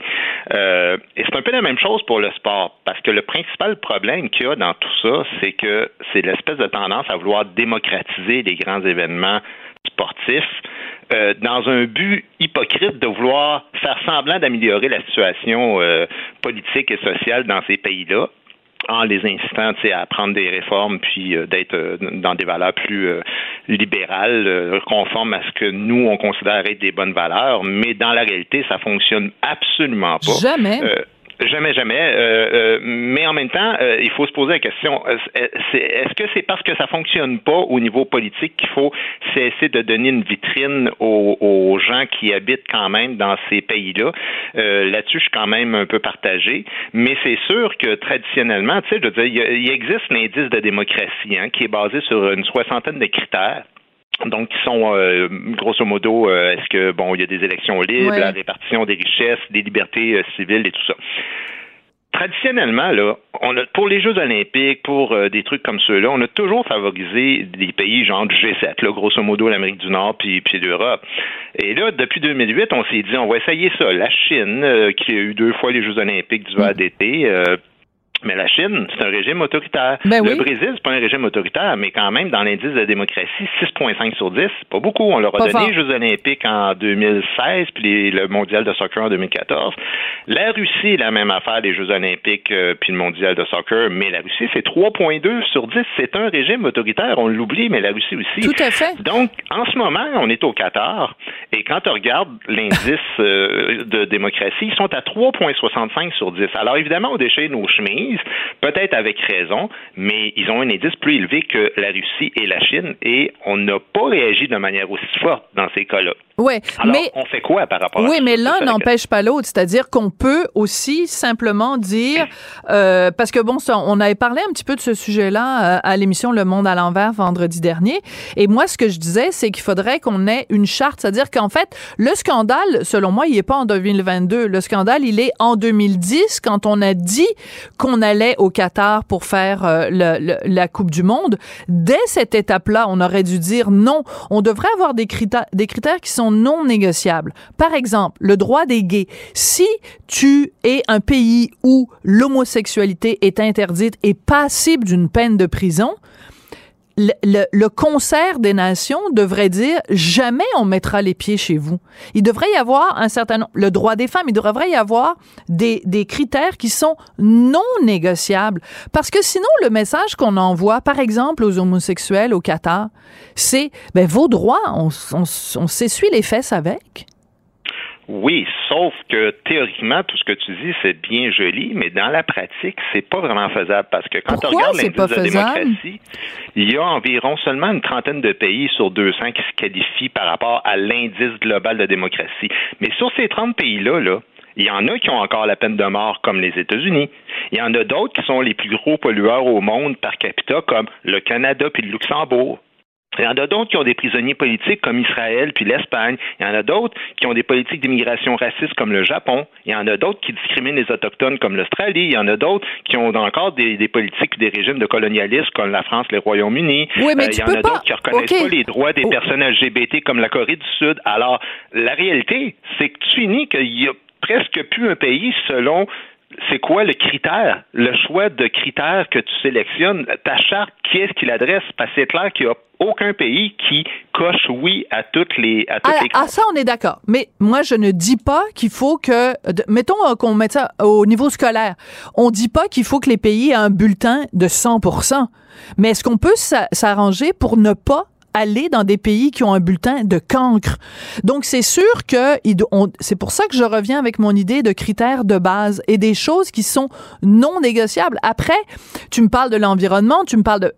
Euh, et c'est un peu la même chose pour le sport, parce que le principal problème qu'il y a dans tout ça, c'est que c'est l'espèce de tendance à vouloir démocratiser les grands événements sportifs. Dans un but hypocrite de vouloir faire semblant d'améliorer la situation politique et sociale dans ces pays-là, en les incitant à prendre des réformes puis euh, d'être euh, dans des valeurs plus euh, libérales, conformes à ce que nous on considère être des bonnes valeurs, mais dans la réalité ça fonctionne absolument pas. Jamais. Jamais, jamais. Euh, euh, mais en même temps, euh, il faut se poser la question euh, est-ce que c'est parce que ça fonctionne pas au niveau politique qu'il faut cesser de donner une vitrine aux, aux gens qui habitent quand même dans ces pays-là? Euh, Là-dessus, je suis quand même un peu partagé. Mais c'est sûr que traditionnellement, tu sais, je veux dire, il existe l'indice de démocratie hein, qui est basé sur une soixantaine de critères. Donc, qui sont euh, grosso modo, euh, est-ce que bon, il y a des élections libres, Ouais. la répartition des richesses, des libertés euh, civiles et tout ça. Traditionnellement, là, on a, pour les Jeux olympiques, pour des trucs comme ceux-là, on a toujours favorisé des pays genre du G7, là, grosso modo l'Amérique du Nord puis, puis l'Europe. Et là, depuis 2008, on s'est dit, on va essayer ça. La Chine, qui a eu deux fois les Jeux olympiques d'hiver d'été, euh, mais la Chine, c'est un régime autoritaire. Ben le oui. Brésil, c'est pas un régime autoritaire, mais quand même, dans l'indice de démocratie, 6,5 sur 10, c'est pas beaucoup. On leur a Pas donné fort. les Jeux olympiques en 2016, puis les- le mondial de soccer en 2014. La Russie, la même affaire, les Jeux olympiques, euh, puis le mondial de soccer, mais la Russie, c'est 3,2 sur 10. C'est un régime autoritaire, on l'oublie, mais la Russie aussi. Tout à fait. Donc, en ce moment, on est au Qatar, et quand on regarde l'indice euh, de démocratie, ils sont à 3,65 sur 10. Alors, évidemment, on déchire nos peut-être avec raison, mais ils ont un indice plus élevé que la Russie et la Chine, et on n'a pas réagi de manière aussi forte dans ces cas-là. Alors, mais on fait quoi par rapport à Oui, mais l'un n'empêche pas l'autre. C'est-à-dire qu'on peut aussi simplement dire, euh, parce que bon, ça, on avait parlé un petit peu de ce sujet-là euh, à l'émission Le Monde à l'envers vendredi dernier. Et moi, ce que je disais, c'est qu'il faudrait qu'on ait une charte. C'est-à-dire qu'en fait, le scandale, selon moi, il n'est pas en 2022. Le scandale, il est en 2010 quand on a dit qu'on allait au Qatar pour faire euh, la Coupe du Monde. Dès cette étape-là, on aurait dû dire non. On devrait avoir des critères, des critères qui sont non négociables. Par exemple, le droit des gays. Si tu es un pays où l'homosexualité est interdite et passible d'une peine de prison, le, le- le concert des nations devrait dire jamais on mettra les pieds chez vous. Il devrait y avoir un certain nombre, le droit des femmes, il devrait y avoir des, des critères qui sont non négociables. Parce que sinon, le message qu'on envoie, par exemple, aux homosexuels au Qatar, c'est, ben, vos droits, on, on, on s'essuie les fesses avec. Oui, sauf que théoriquement, tout ce que tu dis, c'est bien joli, mais dans la pratique, c'est pas vraiment faisable parce que quand Pourquoi regardes c'est l'indice de faisable? démocratie, il y a environ seulement une trentaine de pays sur 200 qui se qualifient par rapport à l'indice global de démocratie. Mais sur ces 30 pays-là, là, il y en a qui ont encore la peine de mort, comme les États-Unis. Il y en a d'autres qui sont les plus gros pollueurs au monde par capita, comme le Canada puis le Luxembourg. Il y en a d'autres qui ont des prisonniers politiques comme Israël puis l'Espagne. Il y en a d'autres qui ont des politiques d'immigration raciste comme le Japon. Il y en a d'autres qui discriminent les Autochtones comme l'Australie. Il y en a d'autres qui ont encore des, des politiques des régimes de colonialisme comme la France, les Royaumes-Unis. Oui, mais Euh, il y en peux a d'autres qui reconnaissent OK. pas les droits des Oh. personnes LGBT comme la Corée du Sud. Alors, la réalité, c'est que tu finis qu'il y a presque plus un pays selon c'est quoi le critère, le choix de critères que tu sélectionnes, ta charte, qui est-ce qui l'adresse? Parce que c'est clair qu'il n'y a aucun pays qui coche oui à toutes les à toutes Ah, les ah, ça, on est d'accord. Mais moi, je ne dis pas qu'il faut que, mettons euh, qu'on mette ça au niveau scolaire. On dit pas qu'il faut que les pays aient un bulletin de 100% Mais est-ce qu'on peut s'a- s'arranger pour ne pas aller dans des pays qui ont un bulletin de cancre. Donc, c'est sûr que c'est pour ça que je reviens avec mon idée de critères de base et des choses qui sont non négociables. Après, tu me parles de l'environnement, tu me parles de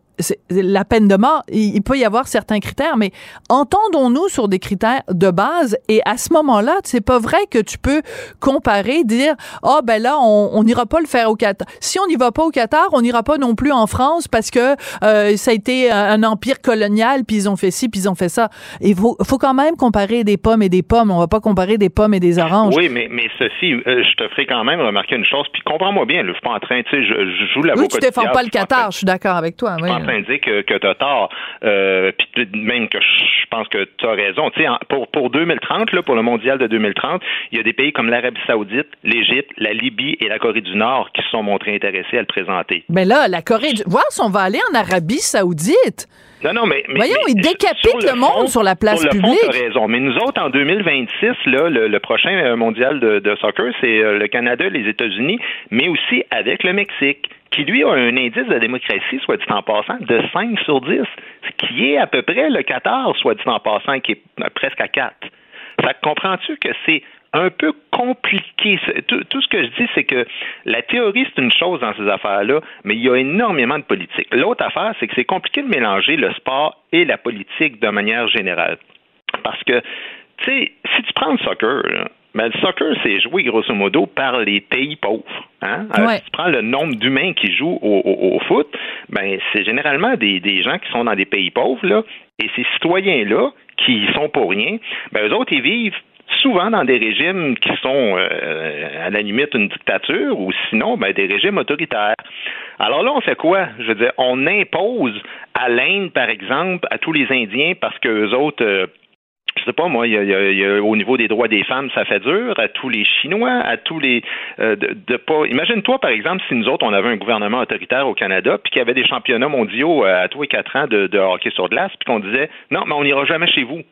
la peine de mort, il, il peut y avoir certains critères, mais entendons-nous sur des critères de base et à ce moment-là, c'est pas vrai que tu peux comparer, dire ah ben là on n'ira pas le faire au Qatar. Si on n'y va pas au Qatar, on n'ira pas non plus en France parce que euh, ça a été un, empire colonial puis ils ont fait ci puis ils ont fait ça. Il faut, faut quand même comparer des pommes et des pommes. On va pas comparer des pommes et des oranges. Oui, mais, mais ceci, euh, je te ferai quand même remarquer une chose, puis comprends-moi bien, là, je suis pas en train, tu sais, je, je joue l'avocat Oui, tu défends pas le Qatar, je suis d'accord avec toi. Oui. Dire que, que tu as tort, euh, puis même que je pense que tu as raison. Tu sais, pour, pour 2030, là, pour le mondial de 2030, il y a des pays comme l'Arabie Saoudite, l'Égypte, la Libye et la Corée du Nord qui se sont montrés intéressés à le présenter. Mais là, la Corée, du- voir si on va aller en Arabie Saoudite. Non, non, mais. mais- Voyons, mais ils décapitent sur le monde sur la place sur le publique. Fond, raison. Mais nous autres, en 2026, là, le, le prochain euh, mondial de, de soccer, c'est euh, le Canada, les États-Unis, mais aussi avec le Mexique, qui lui a un indice de démocratie, soit dit en passant, de 5 sur 10, ce qui est à peu près le Qatar, soit dit en passant, qui est euh, presque à 4. Fait que comprends-tu que c'est un peu compliqué. Tout, tout ce que je dis, c'est que la théorie, c'est une chose dans ces affaires-là, mais il y a énormément de politique. L'autre affaire, c'est que c'est compliqué de mélanger le sport et la politique de manière générale. Parce que, tu sais, si tu prends le soccer, là, ben, le soccer, c'est joué grosso modo par les pays pauvres. Hein? Euh, Ouais. si tu prends le nombre d'humains qui jouent au, au- au foot, ben, c'est généralement des, des gens qui sont dans des pays pauvres, là, et ces citoyens-là, qui sont pour rien, ben, eux autres, ils vivent souvent dans des régimes qui sont euh, à la limite une dictature ou sinon ben, des régimes autoritaires. Alors là, on fait quoi? Je veux dire, on impose à l'Inde, par exemple, à tous les Indiens parce que eux autres euh, je sais pas moi, il y a, au niveau des droits des femmes, ça fait dur. À tous les Chinois, à tous les euh, de, pas. Imagine-toi par exemple si nous autres on avait un gouvernement autoritaire au Canada, puis qu'il y avait des championnats mondiaux euh, à tous les quatre ans de, de hockey sur glace, puis qu'on disait non, mais on n'ira jamais chez vous.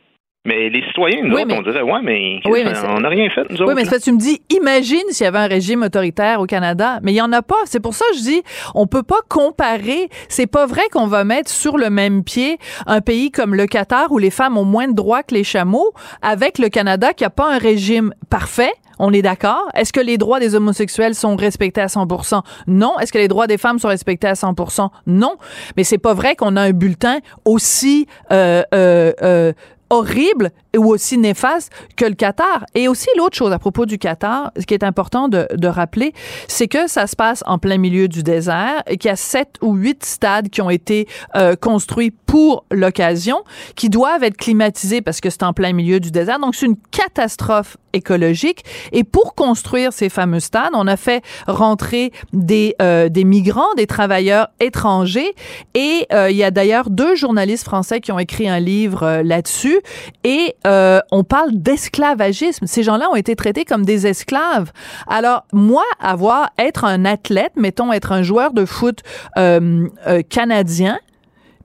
Mais les citoyens, nous Oui, autres, mais- on dirait ouais, mais, Oui, mais c'est- on n'a rien fait nous Oui, autres. mais là. tu me dis, imagine s'il y avait un régime autoritaire au Canada, mais il y en a pas. C'est pour ça que je dis, on peut pas comparer. C'est pas vrai qu'on va mettre sur le même pied un pays comme le Qatar où les femmes ont moins de droits que les chameaux avec le Canada qui a pas un régime parfait. On est d'accord? Est-ce que les droits des homosexuels sont respectés à 100%? Non. Est-ce que les droits des femmes sont respectés à 100%? Non. Mais c'est pas vrai qu'on a un bulletin aussi euh, euh, euh, horrible ou aussi néfaste que le Qatar. Et aussi l'autre chose à propos du Qatar, ce qui est important de, de rappeler, c'est que ça se passe en plein milieu du désert et qu'il y a sept ou huit stades qui ont été euh, construits pour l'occasion, qui doivent être climatisés parce que c'est en plein milieu du désert. Donc c'est une catastrophe écologique. Et pour construire ces fameux stades, on a fait rentrer des, euh, des migrants, des travailleurs étrangers. Et euh, il y a d'ailleurs deux journalistes français qui ont écrit un livre euh, là-dessus. Et euh, on parle d'esclavagisme. Ces gens-là ont été traités comme des esclaves. Alors moi, avoir être un athlète, mettons être un joueur de foot euh, euh, canadien,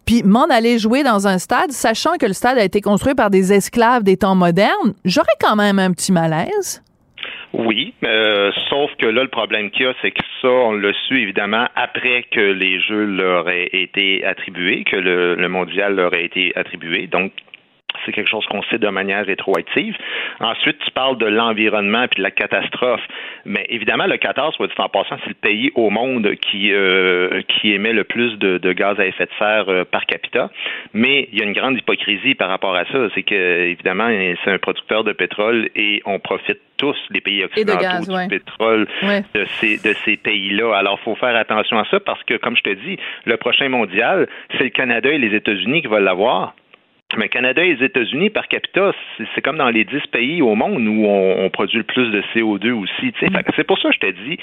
puis m'en aller jouer dans un stade, sachant que le stade a été construit par des esclaves des temps modernes, j'aurais quand même un petit malaise. Oui, euh, sauf que là, le problème qu'il y a, c'est que ça, on l'a su évidemment après que les Jeux leur aient été attribués, que le, le mondial leur a été attribué. Donc, c'est quelque chose qu'on sait de manière rétroactive. Ensuite, tu parles de l'environnement puis de la catastrophe. Mais évidemment, le Qatar, soit dit en passant, c'est le pays au monde qui, euh, qui émet le plus de, de gaz à effet de serre euh, par capita. Mais il y a une grande hypocrisie par rapport à ça. C'est que, évidemment, c'est un producteur de pétrole et on profite tous, les pays occidentaux, gaz, du ouais. pétrole Ouais. de ces, de ces pays-là. Alors, il faut faire attention à ça parce que, comme je te dis, le prochain mondial, c'est le Canada et les États-Unis qui vont l'avoir. Mais Canada et les États-Unis, par capita, c'est comme dans les 10 pays au monde où on, on produit le plus de CO2 aussi. que C'est pour ça que je te dis,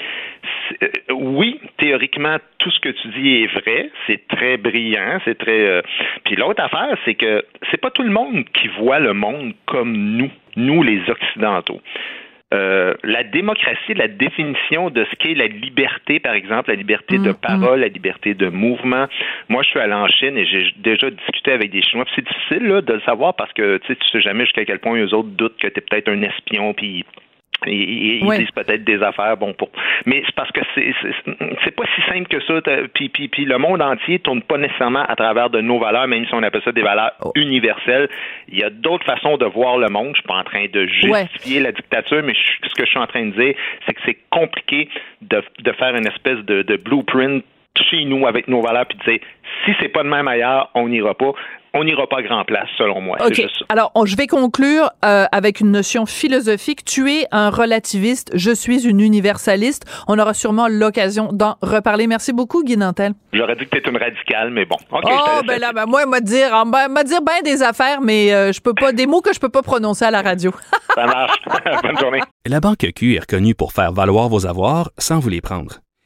c'est- euh, oui, théoriquement, tout ce que tu dis est vrai, c'est très brillant, c'est très... euh, Puis l'autre affaire, c'est que c'est pas tout le monde qui voit le monde comme nous, nous les Occidentaux. Euh, la démocratie, la définition de ce qu'est la liberté, par exemple, la liberté de parole, la liberté de mouvement. Moi, je suis allé en Chine et j'ai déjà discuté avec des Chinois. C'est difficile là, de le savoir parce que tu sais, tu sais jamais jusqu'à quel point eux autres doutent que tu es peut-être un espion, puis ils, disent peut-être des affaires, bon pour. Mais c'est parce que c'est c'est- pas si simple que ça. Puis, puis, puis le monde entier tourne pas nécessairement à travers de nos valeurs, même si on appelle ça des valeurs universelles. Il y a d'autres façons de voir le monde. Je suis pas en train de justifier la dictature, mais je- ce que je suis en train de dire, c'est que c'est compliqué de, de faire une espèce de, de blueprint chez nous avec nos valeurs puis dire si c'est pas de même ailleurs, on n'ira pas. On n'ira pas à grand place, selon moi. C'est OK. juste ça. Alors, on- je vais conclure euh, avec une notion philosophique. Tu es un relativiste, je suis une universaliste. On aura sûrement l'occasion d'en reparler. Merci beaucoup, Guy Nantel. J'aurais dit que t'es une radicale, mais bon. OK, je te oh, ben là, ben moi, m'a dire, ben, m'a dire ben des affaires, mais euh, je peux pas, des mots que je peux pas prononcer à la radio. Ça marche. Bonne journée. La Banque Q est reconnue pour faire valoir vos avoirs sans vous les prendre.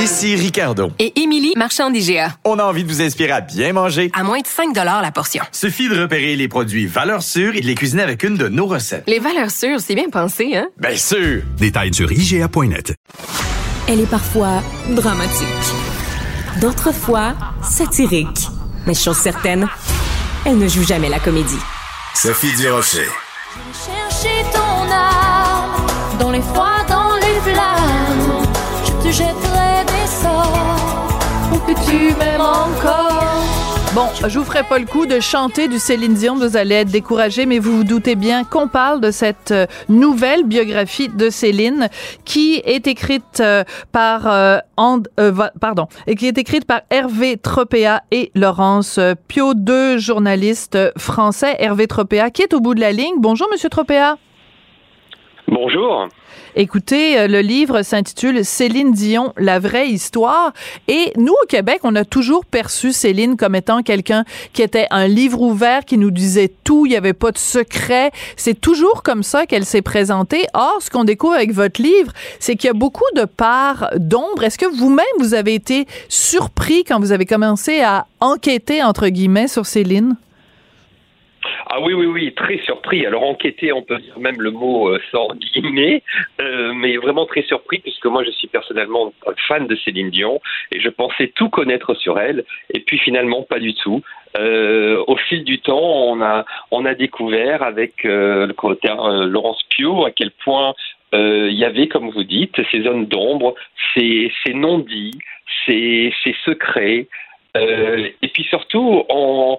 Ici Ricardo. Et Émilie, marchand d'IGA. On a envie de vous inspirer à bien manger. À moins de 5 la portion. Suffit de repérer les produits valeurs sûres et de les cuisiner avec une de nos recettes. Les valeurs sûres, c'est bien pensé, hein? Bien sûr! Détails sur IGA.net. Elle est parfois dramatique. D'autres fois, satirique. Mais chose certaine, elle ne joue jamais la comédie. Sophie Durocher. Chercher ton âme dans les froids, dans les flammes. Je te jetterai Bon, je vous ferai pas le coup de chanter du Céline Dion, vous allez être découragés, mais vous vous doutez bien qu'on parle de cette euh, nouvelle biographie de Céline qui est écrite euh, par euh, pardon, et qui est écrite par Hervé Tropea et Laurence Pio, deux journalistes français. Hervé Tropea qui est au bout de la ligne. Bonjour Monsieur Tropea. Bonjour. Écoutez, euh, le livre s'intitule Céline Dion, la vraie histoire. Et nous, au Québec, on a toujours perçu Céline comme étant quelqu'un qui était un livre ouvert, qui nous disait tout, il n'y avait pas de secret. C'est toujours comme ça qu'elle s'est présentée. Or, ce qu'on découvre avec votre livre, c'est qu'il y a beaucoup de parts d'ombre. Est-ce que vous-même, vous avez été surpris quand vous avez commencé à enquêter, entre guillemets, sur Céline? Ah oui, oui, oui, très surpris. Alors enquêter, on peut dire même le mot euh, guillemets, euh, mais vraiment très surpris puisque moi je suis personnellement fan de Céline Dion et je pensais tout connaître sur elle et puis finalement pas du tout. Euh, au fil du temps, on a on a découvert avec euh, le euh, Laurence Pio à quel point il y avait, comme vous dites, ces zones d'ombre, ces, ces non-dits, ces, ces secrets, et puis surtout, on,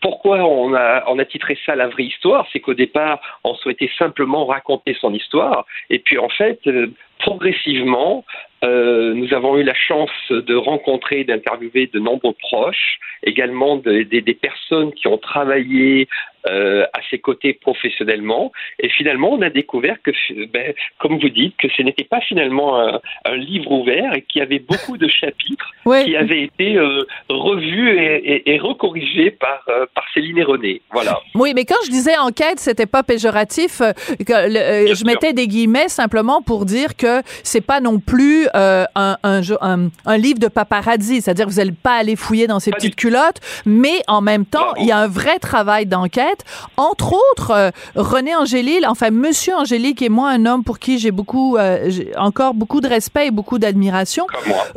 pourquoi on a, on a titré ça la vraie histoire? C'est qu'au départ, on souhaitait simplement raconter son histoire, et puis en fait, euh, progressivement, euh, nous avons eu la chance de rencontrer, et d'interviewer de nombreux proches, également de- des- des personnes qui ont travaillé euh, à ses côtés professionnellement. Et finalement, on a découvert que, ben, comme vous dites, que ce n'était pas finalement un, un livre ouvert et qu'il y avait beaucoup de chapitres Ouais. qui avaient été euh, revus et, et- et recorrigés par, euh, par Céline et René. Voilà. Oui, mais quand je disais enquête, c'était pas péjoratif. que le- je sûr. mettais des guillemets simplement pour dire que c'est pas non plus euh, un, un, jo- un- un livre de paparazzi, c'est-à-dire que vous n'allez pas aller fouiller dans ces petites culottes, mais en même temps, il y a un vrai travail d'enquête. Entre autres, euh, René Angélil, enfin Monsieur Angélil, qui est moi un homme pour qui j'ai beaucoup, euh, encore beaucoup de respect et beaucoup d'admiration.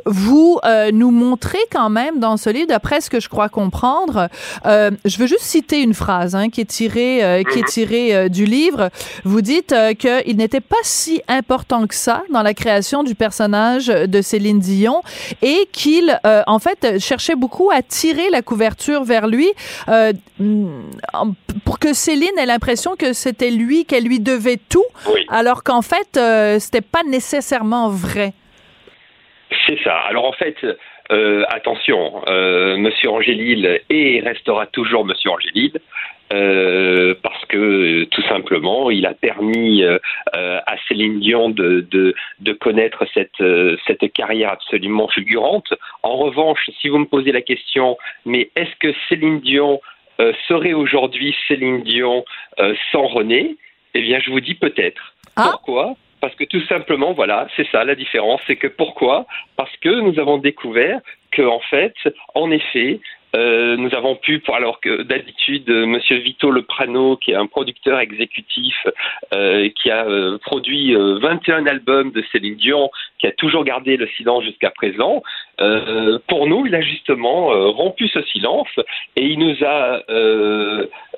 Vous nous montrez quand même dans ce livre, d'après ce que je crois comprendre, je veux juste citer une phrase hein, qui est tirée, qui est tirée euh, du livre. Vous dites qu'il n'était pas si important que ça dans la création du personnage de Céline Dion et qu'il, euh, en fait, cherchait beaucoup à tirer la couverture vers lui euh, mm, pour que Céline ait l'impression que c'était lui, qu'elle lui devait tout, alors qu'en fait, euh, c'était pas nécessairement vrai. C'est ça. Alors en fait, euh, attention, euh, Monsieur Angélil est et restera toujours Monsieur Angélil. Euh, parce que euh, tout simplement, il a permis euh, à Céline Dion de, de, de connaître cette, euh, cette carrière absolument fulgurante. En revanche, si vous me posez la question, mais est-ce que Céline Dion serait aujourd'hui Céline Dion sans René? Eh bien, je vous dis peut-être. Pourquoi? Parce que tout simplement, voilà, c'est ça la différence. C'est que pourquoi? Parce que nous avons découvert que, en fait, en effet, euh, nous avons pu, pour- alors que d'habitude, euh, Monsieur Vito Leprano, qui est un producteur exécutif, euh, qui a euh, produit euh, 21 albums de Céline Dion, qui a toujours gardé le silence jusqu'à présent, pour nous, il a justement rompu ce silence et il nous a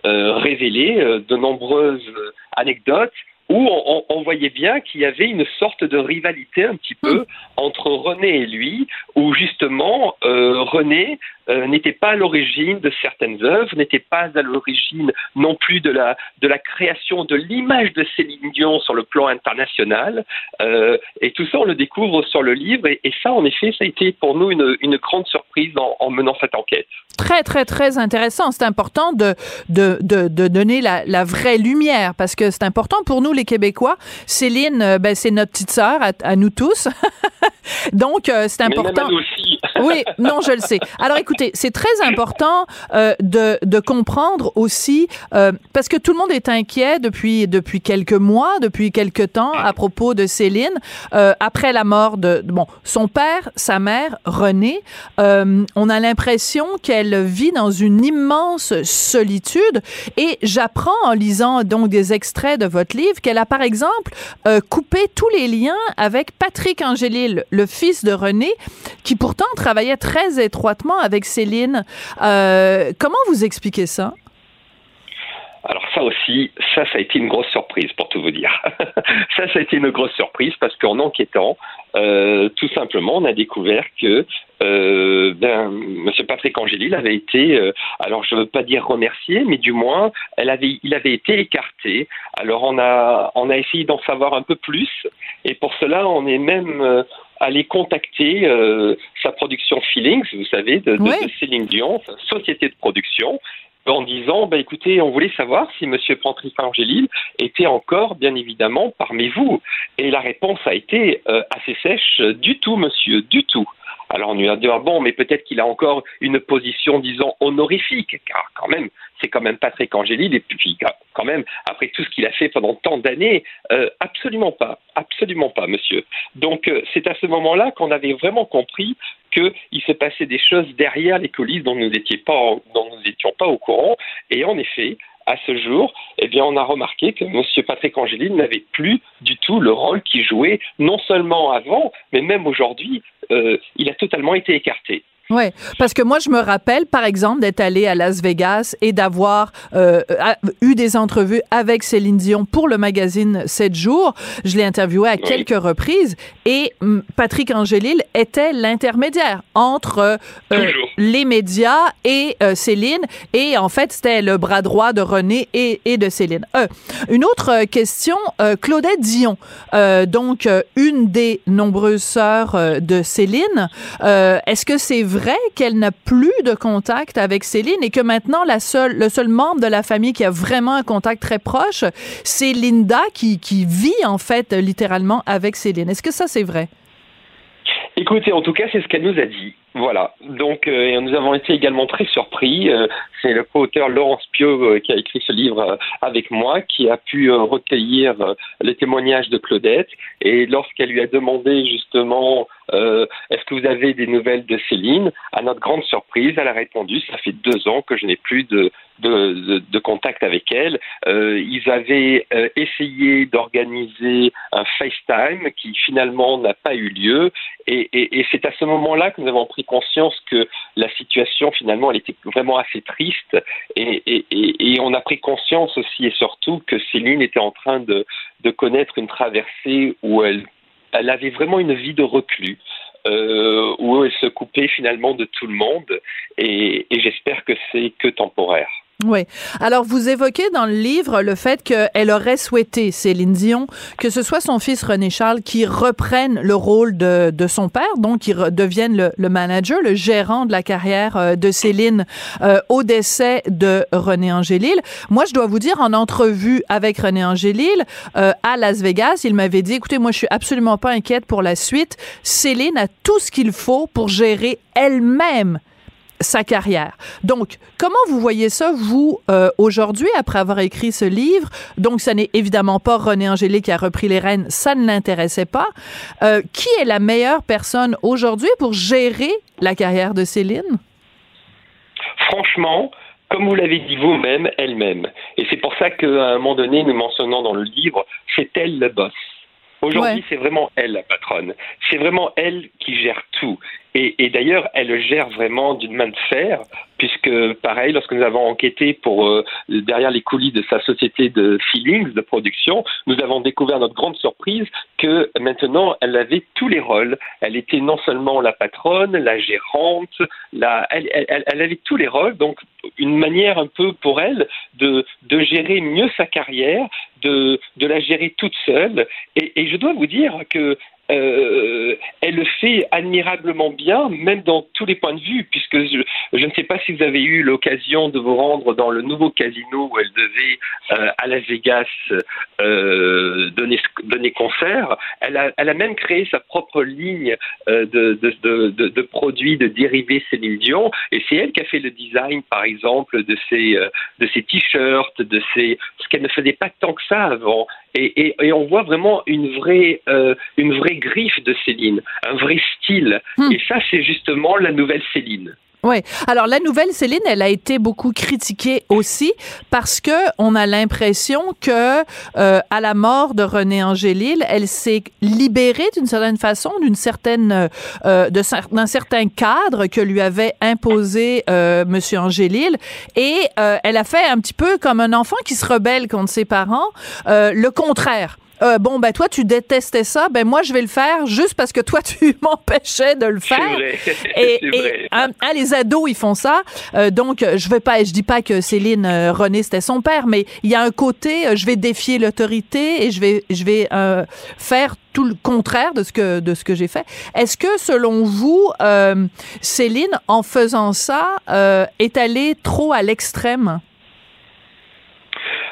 révélé de nombreuses anecdotes où on, on- on voyait bien qu'il y avait une sorte de rivalité un petit peu entre René et lui, où justement euh, René euh, n'était pas à l'origine de certaines œuvres, n'était pas à l'origine non plus de la de la création de l'image de Céline Dion sur le plan international. Euh, et tout ça, on le découvre sur le livre. Et, et ça, en effet, ça a été pour nous une, une grande surprise en, en menant cette enquête. Très, très, très intéressant. C'est important de, de, de, de donner la, la vraie lumière parce que c'est important pour nous, les Québécois. Céline, euh, ben, c'est notre petite sœur à, à nous tous. Donc, euh, c'est Mais même important. à nous aussi. Oui, non, je le sais. Alors, écoutez, c'est très important euh, de, de comprendre aussi, euh, parce que tout le monde est inquiet depuis, depuis quelques mois, depuis quelques temps, à propos de Céline, euh, après la mort de, bon, son père, sa mère, René. Euh, on a l'impression qu'elle vit dans une immense solitude et j'apprends en lisant donc des extraits de votre livre qu'elle a, par exemple, euh, coupé tous les liens avec Patrick Angélil, le fils de René, qui pourtant travaillait très étroitement avec Céline. Euh, comment vous expliquez ça? Alors ça aussi, ça, a été une grosse surprise pour tout vous dire. ça, ça a été une grosse surprise parce qu'en enquêtant, euh, tout simplement, on a découvert que euh, ben, Monsieur Patrick Angélil avait été, euh, alors je ne veux pas dire remercié, mais du moins, il avait été écarté. Alors on a, on a essayé d'en savoir un peu plus, et pour cela, on est même euh, allé contacter euh, sa production Feelings, vous savez, de, de, de Céline Dion, sa société de production, en disant, bah, écoutez, on voulait savoir si Monsieur Patrick Angélil était encore, bien évidemment, parmi vous. Et la réponse a été euh, assez sèche, du tout, monsieur, du tout. Alors on lui a dit, ah bon, mais peut-être qu'il a encore une position, disons, honorifique, car quand même, c'est quand même Patrick Angélil, et puis quand même, après tout ce qu'il a fait pendant tant d'années, euh, absolument pas, absolument pas, monsieur. Donc euh, c'est à ce moment-là qu'on avait vraiment compris qu'il se passait des choses derrière les coulisses dont nous n'étions pas, au courant, et en effet, à ce jour, eh on a remarqué que M. Patrick Angéline n'avait plus du tout le rôle qu'il jouait, non seulement avant, mais même aujourd'hui. Euh, il a totalement été écarté. Oui, parce que moi, je me rappelle, par exemple, d'être allé à Las Vegas et d'avoir euh, eu des entrevues avec Céline Dion pour le magazine 7 jours. Je l'ai interviewé à oui. quelques reprises et m, Patrick Angélil était l'intermédiaire entre euh, les médias et euh, Céline. Et en fait, c'était le bras droit de René et, et de Céline. une autre question, Claudette Dion, donc une des nombreuses sœurs de Céline. Est-ce que c'est vrai vrai qu'elle n'a plus de contact avec Céline et que maintenant la seule, le seul membre de la famille qui a vraiment un contact très proche, c'est Linda qui, qui vit en fait littéralement avec Céline. Est-ce que ça c'est vrai? Écoutez, en tout cas, c'est ce qu'elle nous a dit. Voilà. Donc, euh, nous avons été également très surpris. Euh, c'est le co-auteur Laurence Pio euh, qui a écrit ce livre avec moi, qui a pu recueillir les témoignages de Claudette. Et lorsqu'elle lui a demandé justement est-ce que vous avez des nouvelles de Céline, à notre grande surprise, elle a répondu ça fait deux ans que je n'ai plus de, contact avec elle. ils avaient essayé d'organiser un FaceTime qui finalement n'a pas eu lieu. Et c'est à ce moment-là que nous avons pris conscience que la situation finalement elle était vraiment assez triste et, on a pris conscience aussi et surtout que Céline était en train de, connaître une traversée où elle, avait vraiment une vie de reclus. Euh, où elle se coupait finalement de tout le monde et j'espère que c'est que temporaire. Oui. Alors, vous évoquez dans le livre le fait qu'elle aurait souhaité, Céline Dion, que ce soit son fils René Charles qui reprenne le rôle de, de son père, donc qui devienne le, le, manager, le gérant de la carrière euh, de Céline euh, au décès de René Angélil. Moi, je dois vous dire, en entrevue avec René Angélil euh, à Las Vegas, il m'avait dit, écoutez, moi, je suis absolument pas inquiète pour la suite. Céline a tout ce qu'il faut pour gérer elle-même sa carrière. Donc, comment vous voyez ça, vous, euh, aujourd'hui, après avoir écrit ce livre? Donc, ce n'est évidemment pas René Angélil qui a repris les rênes, ça ne l'intéressait pas. Euh, qui est la meilleure personne aujourd'hui pour gérer la carrière de Céline? Franchement, comme vous l'avez dit vous-même, elle-même. Et c'est pour ça qu'à un moment donné, nous mentionnons dans le livre, c'est elle le boss. Aujourd'hui, ouais. c'est vraiment elle la patronne. C'est vraiment elle qui gère tout. Et, d'ailleurs, elle le gère vraiment d'une main de fer, puisque, pareil, lorsque nous avons enquêté pour euh, derrière les coulisses de sa société de feelings, de production, nous avons découvert notre grande surprise que maintenant, elle avait tous les rôles. Elle était non seulement la patronne, la gérante, la, elle, avait tous les rôles, donc une manière un peu pour elle de, de gérer mieux sa carrière, de, de la gérer toute seule. Et je dois vous dire que euh, elle le fait admirablement bien, même dans tous les points de vue, puisque je, ne sais pas si vous avez eu l'occasion de vous rendre dans le nouveau casino où elle devait euh, à Las Vegas euh, donner, donner concert. Elle a, elle a même créé sa propre ligne de, de, de, produits, de dérivés Céline Dion, et c'est elle qui a fait le design, par exemple, de ses, de ses t-shirts, de ses, ce qu'elle ne faisait pas tant que ça avant. Et, et, et, on voit vraiment une vraie, une vraie griffe de Céline, un vrai style. Hmm. Et ça, c'est justement la nouvelle Céline. Oui. Alors la nouvelle Céline, elle a été beaucoup critiquée aussi parce que on a l'impression que euh, à la mort de René Angélil, elle s'est libérée d'une certaine façon, d'une certaine euh, d'un certain cadre que lui avait imposé euh, Monsieur Angélil, et euh, elle a fait un petit peu comme un enfant qui se rebelle contre ses parents, euh, le contraire euh, bon ben toi tu détestais ça, ben moi je vais le faire juste parce que toi tu m'empêchais de le faire. Vrai. Et, et hein, hein, les ados ils font ça, euh, donc je vais pas, je dis pas que Céline euh, René c'était son père, mais il y a un côté, euh, je vais défier l'autorité et je vais, je vais euh, faire tout le contraire de ce que de ce que j'ai fait. Est-ce que selon vous, euh, Céline, en faisant ça, est allée trop à l'extrême?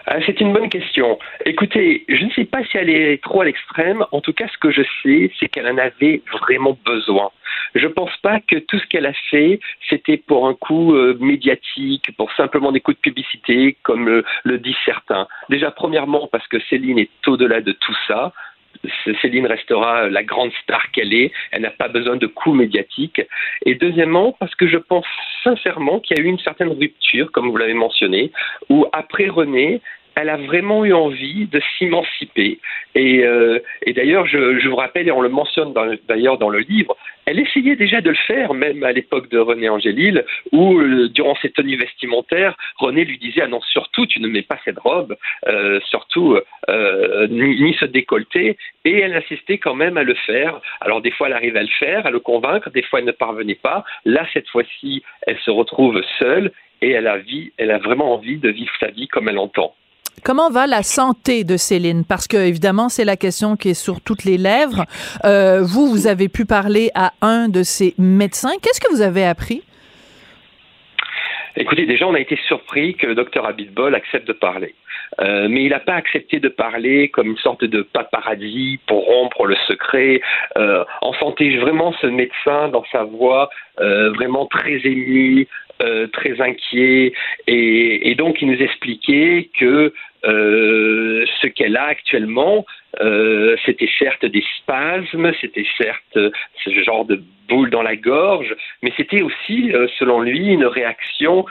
Ah, c'est une bonne question. Écoutez, je ne sais pas si elle est trop à l'extrême. En tout cas, ce que je sais, c'est qu'elle en avait vraiment besoin. Je ne pense pas que tout ce qu'elle a fait, c'était pour un coup euh, médiatique, pour simplement des coups de publicité, comme le, le disent certains. Déjà, premièrement, parce que Céline est au-delà de tout ça. Céline restera la grande star qu'elle est. Elle n'a pas besoin de coups médiatiques. Et deuxièmement, parce que je pense sincèrement qu'il y a eu une certaine rupture, comme vous l'avez mentionné, où après René, elle a vraiment eu envie de s'émanciper. Et, euh, d'ailleurs, je, vous rappelle, et on le mentionne d'ailleurs dans, le livre, elle essayait déjà de le faire, même à l'époque de René Angélil, où, euh, durant ses tenues vestimentaires, René lui disait Ah non, surtout, tu ne mets pas cette robe, euh, surtout, ni, ni, ce. Et elle insistait quand même à le faire. Alors, des fois, elle arrivait à le faire, à le convaincre, des fois, elle ne parvenait pas. Là, cette fois-ci, elle se retrouve seule et elle a, vie, elle a vraiment envie de vivre sa vie comme elle entend. Comment va la santé de Céline? Parce que, évidemment, c'est la question qui est sur toutes les lèvres. Euh, vous, vous avez pu parler à un de ses médecins. Qu'est-ce que vous avez appris? Écoutez, déjà, on a été surpris que le docteur Abitbol accepte de parler. Euh, mais il n'a pas accepté de parler comme une sorte de paparazzi pour rompre le secret. Euh, on sentait vraiment ce médecin dans sa voix euh, vraiment très ému, très inquiet, et, et, donc il nous expliquait que euh, ce qu'elle a actuellement, euh, c'était certes des spasmes, c'était certes ce genre de boule dans la gorge, mais c'était aussi, selon lui, une réaction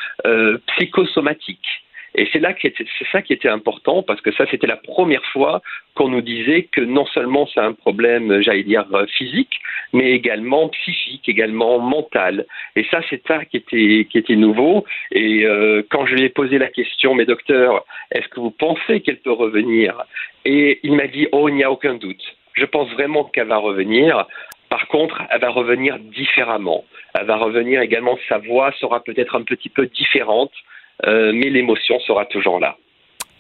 psychosomatique. Et c'est là que c'est ça qui était important parce que ça c'était la première fois qu'on nous disait que non seulement c'est un problème, j'allais dire physique, mais également psychique, également mental. Et ça c'est ça qui était qui était nouveau. Et euh, quand je lui ai posé la question, mais docteur, est-ce que vous pensez qu'elle peut revenir? Et il m'a dit oh il n'y a aucun doute. Je pense vraiment qu'elle va revenir. Par contre, elle va revenir différemment. Elle va revenir également, sa voix sera peut-être un petit peu différente euh, mais l'émotion sera toujours là.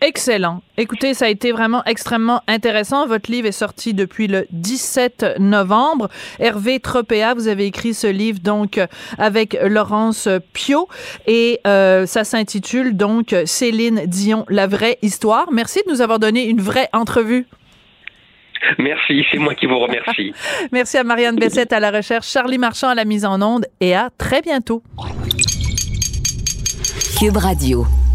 Excellent. Écoutez, ça a été vraiment extrêmement intéressant. Votre livre est sorti depuis le 17 novembre. Hervé Tropéa, vous avez écrit ce livre donc avec Laurence Pio et euh, ça s'intitule donc Céline Dion, la vraie histoire. Merci de nous avoir donné une vraie entrevue. Merci, c'est moi qui vous remercie. Merci à Marianne Bessette à la recherche, Charlie Marchand à la mise en onde et à très bientôt. Cube Radio.